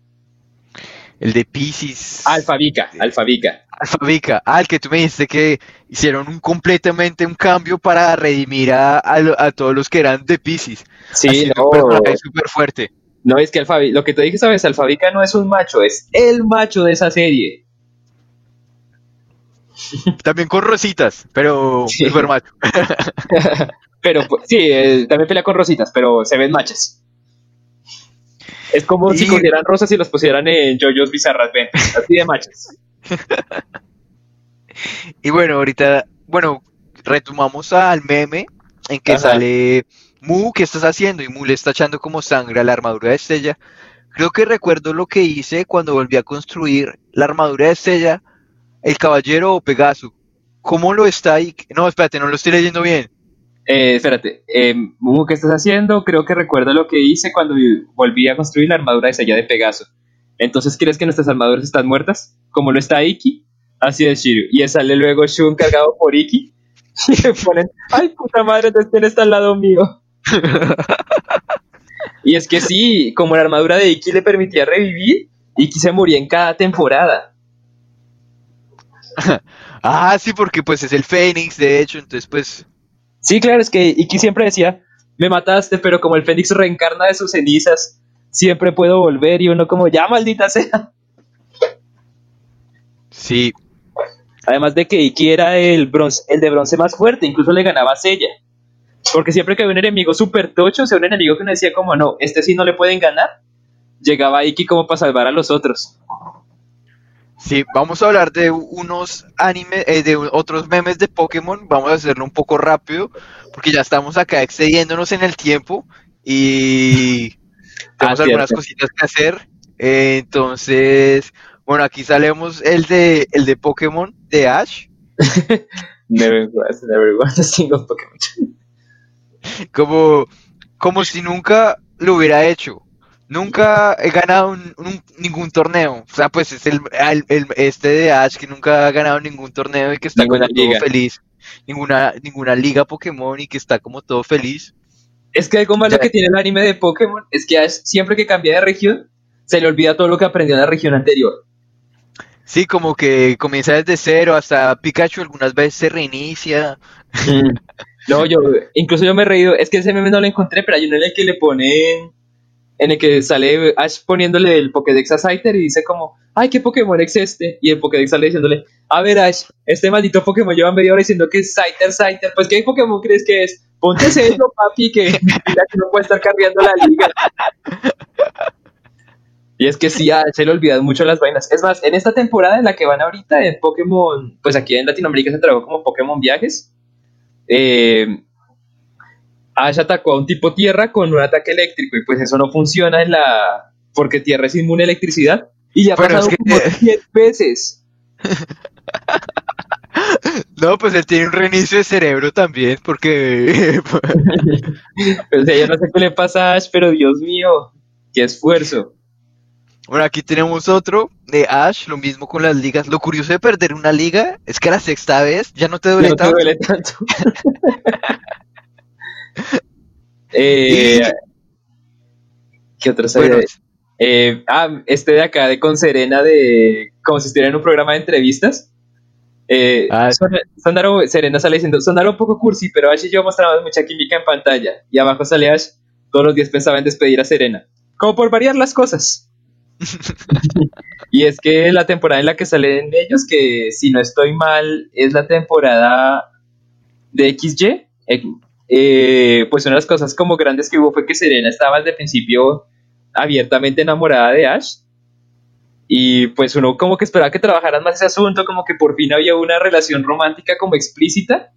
El de Pisces. Alfabica, Alfabica. Alfabica. Ah, el que tú me dijiste que hicieron un completamente un cambio para redimir a, a todos los que eran de Pisces. Sí, Haciendo no. súper fuerte. No, es que Alfabi, lo que te dije, sabes, Alfabica no es un macho, es el macho de esa serie. También con rositas, pero Sí. súper macho. Pero pues, sí, eh, también pelea con rositas, pero se ven machas. Es como si cogieran rosas y los pusieran en JoJo's Bizarre Adventure, así de machas. y bueno, ahorita, bueno, retomamos al meme en que Ajá. sale Mu, ¿qué estás haciendo? Y Mu le está echando como sangre a la armadura de Estella. Creo que recuerdo lo que hice cuando volví a construir la armadura de Estella, el caballero o Pegaso. ¿Cómo lo está ahí? No, espérate, no lo estoy leyendo bien. Eh, espérate, eh, ¿qué estás haciendo? Creo que recuerdo lo que hice cuando volví a construir la armadura de Sella de Pegaso. Entonces, ¿crees que nuestras armaduras están muertas? Como lo está Iki, así es Shiru. Y sale luego Shun cargado por Iki. Y le ponen, ay puta madre, quién está al lado mío. y es que sí, como la armadura de Iki le permitía revivir, Iki se moría en cada temporada. Ah, sí, porque pues es el Fénix, de hecho, entonces pues... Sí, claro, es que Iki siempre decía, me mataste, pero como el Fénix reencarna de sus cenizas, siempre puedo volver y uno como, ya maldita sea. Sí, Además de que Iki era el, bronce, el de bronce más fuerte, incluso le ganaba a Sella. Porque siempre que había un enemigo súper tocho, o sea, un enemigo que uno decía como, no, este sí no le pueden ganar, llegaba Iki como para salvar a los otros. Sí, vamos a hablar de unos anime, eh, de otros memes de Pokémon. Vamos a hacerlo un poco rápido, porque ya estamos acá excediéndonos en el tiempo y tenemos Ah, algunas cositas que hacer. Eh, entonces, bueno, aquí salemos el de el de Pokémon de Ash, Never was, never was a single Pokémon. como como si nunca lo hubiera hecho. Nunca he ganado un- un- ningún torneo. O sea, pues es el, el- el- este de Ash que nunca ha ganado ningún torneo y que está Ninguna como todo feliz. Ninguna, ninguna liga Pokémon y que está como todo feliz. Es que algo malo Ya. que tiene el anime de Pokémon es que Ash, siempre que cambia de región, se le olvida todo lo que aprendió en la región anterior. Sí, como que comienza desde cero, hasta Pikachu algunas veces se reinicia. No, yo, incluso yo me he reído, es que ese meme no lo encontré, pero hay uno en el que le ponen, en el que sale Ash poniéndole el Pokédex a Scyther y dice como, ay, ¿qué Pokémon es este? Y el Pokédex sale diciéndole, a ver Ash, este maldito Pokémon lleva media hora diciendo que es Scyther, Scyther, pues ¿qué Pokémon crees que es? Ponte serio, papi, que que no puede estar cargando la liga. Y es que sí, a se le olvidan mucho las vainas. Es más, en esta temporada en la que van ahorita en Pokémon, pues aquí en Latinoamérica se trabajó como Pokémon Viajes, eh, Ash atacó a un tipo tierra con un ataque eléctrico y pues eso no funciona en la... porque tierra es inmune a electricidad y ya Bueno, pasado es que- como 10 veces. No, pues él tiene un reinicio de cerebro también, porque sea, yo no sé qué le pasa a Ash, pero Dios mío, qué esfuerzo. Bueno, aquí tenemos otro de Ash, lo mismo con las ligas. Lo curioso de perder una liga es que la sexta vez ya no te duele Ya no te duele tanto. Eh, ¿Qué otro sabía? Bueno, Eh, ah, este de acá, de con Serena, de como si estuviera en un programa de entrevistas. Eh, Ah. Son- Sonaro, Serena sale diciendo, sonará un poco cursi, pero Ash y yo mostramos mucha química en pantalla. Y abajo sale Ash, todos los días pensaba en despedir a Serena. Como por variar las cosas. y es que la temporada en la que salen ellos, que si no estoy mal, es la temporada de XY. Eh, pues una de las cosas como grandes que hubo fue que Serena estaba desde el principio abiertamente enamorada de Ash. Y pues uno como que esperaba que trabajaran más ese asunto, como que por fin había una relación romántica como explícita.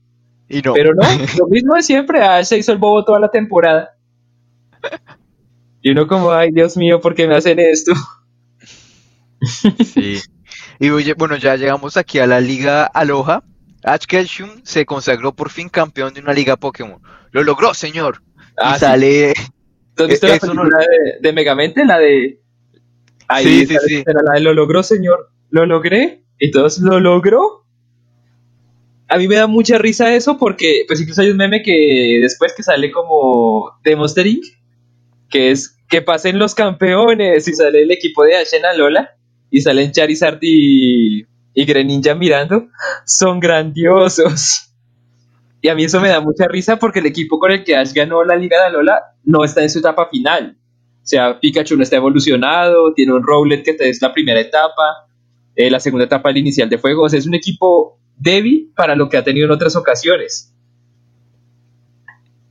y no. Pero no, lo mismo de siempre, Ash se hizo el bobo toda la temporada. Y uno como, ay Dios mío, ¿por qué me hacen esto? Sí. Y oye, bueno, ya llegamos aquí a la liga Aloha. Ash Ketchum se consagró por fin campeón de una liga Pokémon. Lo logró, señor. Ah, y sí. sale. ¿Tú has visto Eh, la no- de, de Megamente? La de... Ahí Sí, sí, sí. la la de lo logró, señor. Lo logré. Y todos, ¿lo logró? A mí me da mucha risa eso porque, pues incluso hay un meme que después que sale como de Monster Inc., que es que pasen los campeones y sale el equipo de Ash en Alola y salen Charizard y, y Greninja mirando. Son grandiosos. Y a mí eso me da mucha risa porque el equipo con el que Ash ganó la Liga de Alola no está en su etapa final. O sea, Pikachu no está evolucionado, tiene un Rowlet que es la primera etapa, eh, la segunda etapa el inicial de fuego. O sea, es un equipo débil para lo que ha tenido en otras ocasiones.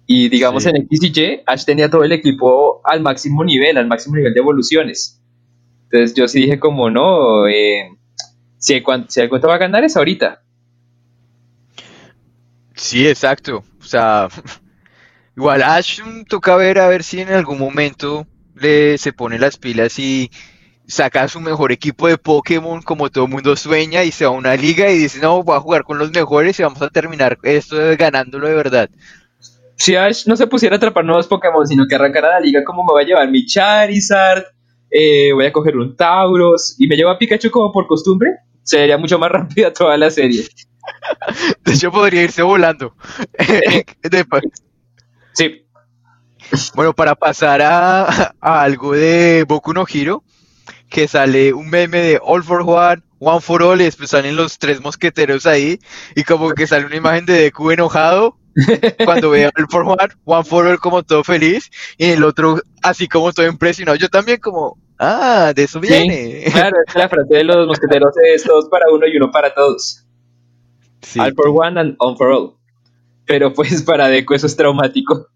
Y digamos Sí. en X y Y, Ash tenía todo el equipo al máximo nivel, al máximo nivel de evoluciones. Entonces yo sí dije como no, eh, si, cuan- si va a ganar es ahorita. Sí, exacto. O sea, igual Ash mm, toca ver a ver si en algún momento le se pone las pilas y saca su mejor equipo de Pokémon como todo el mundo sueña y se va a una liga y dice, no, voy a jugar con los mejores y vamos a terminar esto ganándolo de verdad. Si Ash no se pusiera a atrapar nuevos Pokémon, sino que arrancara la liga, ¿cómo me va a llevar mi Charizard? Eh, voy a coger un Tauros y me lleva a Pikachu como por costumbre. Sería mucho más rápida toda la serie. De hecho, podría irse volando. sí. Bueno, para pasar a, algo de Boku no Hero, que sale un meme de All for One, One for All, y después salen los tres mosqueteros ahí, y como que sale una imagen de Deku enojado, cuando ve All for One, One for All como todo feliz, y el otro así como todo impresionado. Yo también como, ah, de eso viene. claro, es la frase de los mosqueteros es todos para uno y uno para todos. All for One and All for All. Pero pues para Deku eso es traumático.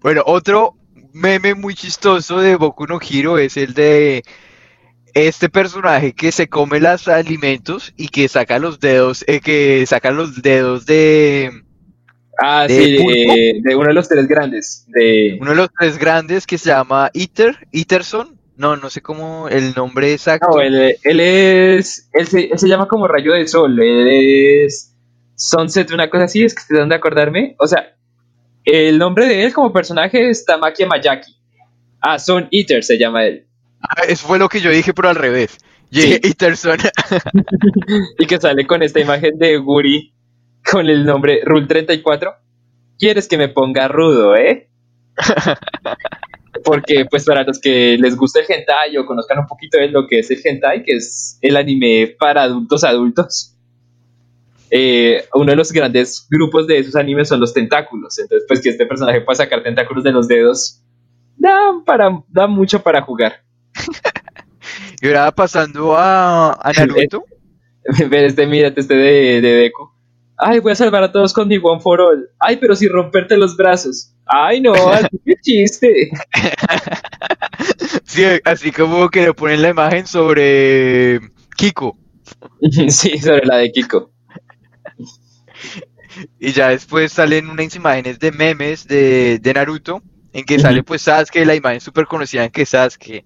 Bueno, otro meme muy chistoso de Boku no Hero es el de este personaje que se come los alimentos y que saca los dedos, eh, que saca los dedos de... Ah, sí, de, uno de los tres grandes. De... Uno de los tres grandes que se llama Iter, Iterson. No, no sé cómo el nombre exacto. No, él, es, él se, él se, llama como Rayo del Sol, él es Sunset, una cosa así, es que estoy dando a acordarme. O sea, el nombre de él como personaje es Tamaki Mayaki. Ah, Son Eater se llama él. Ah, eso fue lo que yo dije, pero al revés. Sí. Eaterson. y que sale con esta imagen de Guri con el nombre Rule 34. ¿Quieres que me ponga rudo, eh? Porque, pues, para los que les guste el hentai o conozcan un poquito de lo que es el hentai, que es el anime para adultos adultos, eh, uno de los grandes grupos de esos animes son los tentáculos. Entonces, pues que este personaje pueda sacar tentáculos de los dedos, da, para, da mucho para jugar. y ahora pasando a, Naruto. este, mírate, este de, de Deku. Ay, voy a salvar a todos con mi One for All. Ay, pero sin romperte los brazos. Ay, no, qué chiste. sí, así como que le ponen la imagen sobre Kiko. sí, sobre la de Kiko. Y ya después salen unas imágenes de memes de, Naruto, en que sale pues Sasuke, la imagen súper conocida en que Sasuke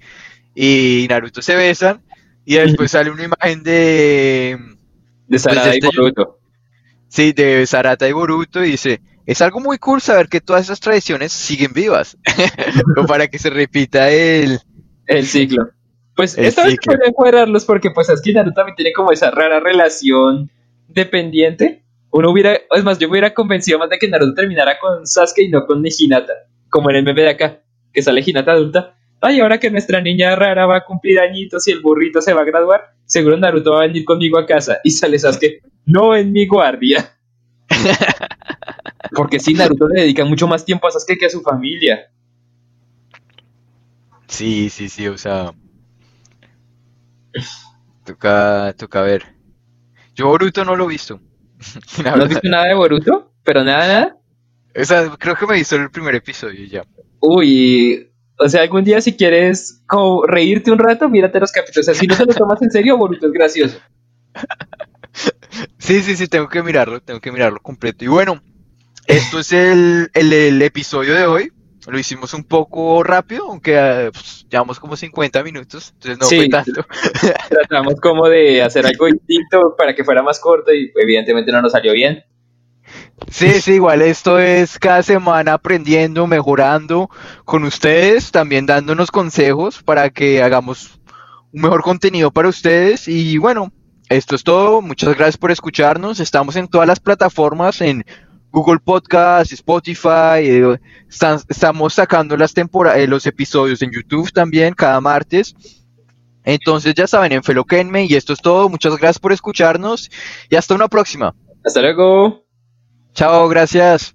y Naruto se besan, y después sale una imagen de... De pues, Sarata y este Boruto. Sí, de Sarata y Boruto, y dice, es algo muy cool saber que todas esas tradiciones siguen vivas, para que se repita el... El ciclo. Pues esta vez pueden cuadrarlos porque pues es que Naruto también tiene como esa rara relación dependiente uno hubiera, es más, yo me hubiera convencido más de que Naruto terminara con Sasuke y no con Hinata, como en el meme de acá, que sale Hinata adulta. Ay, ahora que nuestra niña rara va a cumplir añitos y el burrito se va a graduar, seguro Naruto va a venir conmigo a casa. Y sale Sasuke, no en mi guardia. Porque sí, Naruto le dedica mucho más tiempo a Sasuke que a su familia. Sí, sí, sí, o sea. Toca, toca ver. Yo Boruto no lo he visto. ¿No has visto nada de Boruto? ¿Pero nada, nada? O sea, creo que me hizo el primer episodio ya. Uy, o sea, algún día si quieres como reírte un rato, mírate los capítulos. O sea, si no te lo tomas en serio, Boruto es gracioso. Sí, sí, sí, tengo que mirarlo, tengo que mirarlo completo. Y bueno, esto es el, el episodio de hoy lo hicimos un poco rápido, aunque eh, pues, llevamos como 50 minutos, entonces no fue tanto. Tratamos como de hacer algo distinto para que fuera más corto y evidentemente no nos salió bien. Sí, sí, igual esto es cada semana aprendiendo, mejorando con ustedes, también dándonos consejos para que hagamos un mejor contenido para ustedes y bueno, esto es todo, muchas gracias por escucharnos, estamos en todas las plataformas en Google Podcast, Spotify, eh, estamos sacando las eh, los episodios en YouTube también cada martes. Entonces ya saben, en Feloquenme y esto es todo. Muchas gracias por escucharnos y hasta una próxima. Hasta luego. Chao, gracias.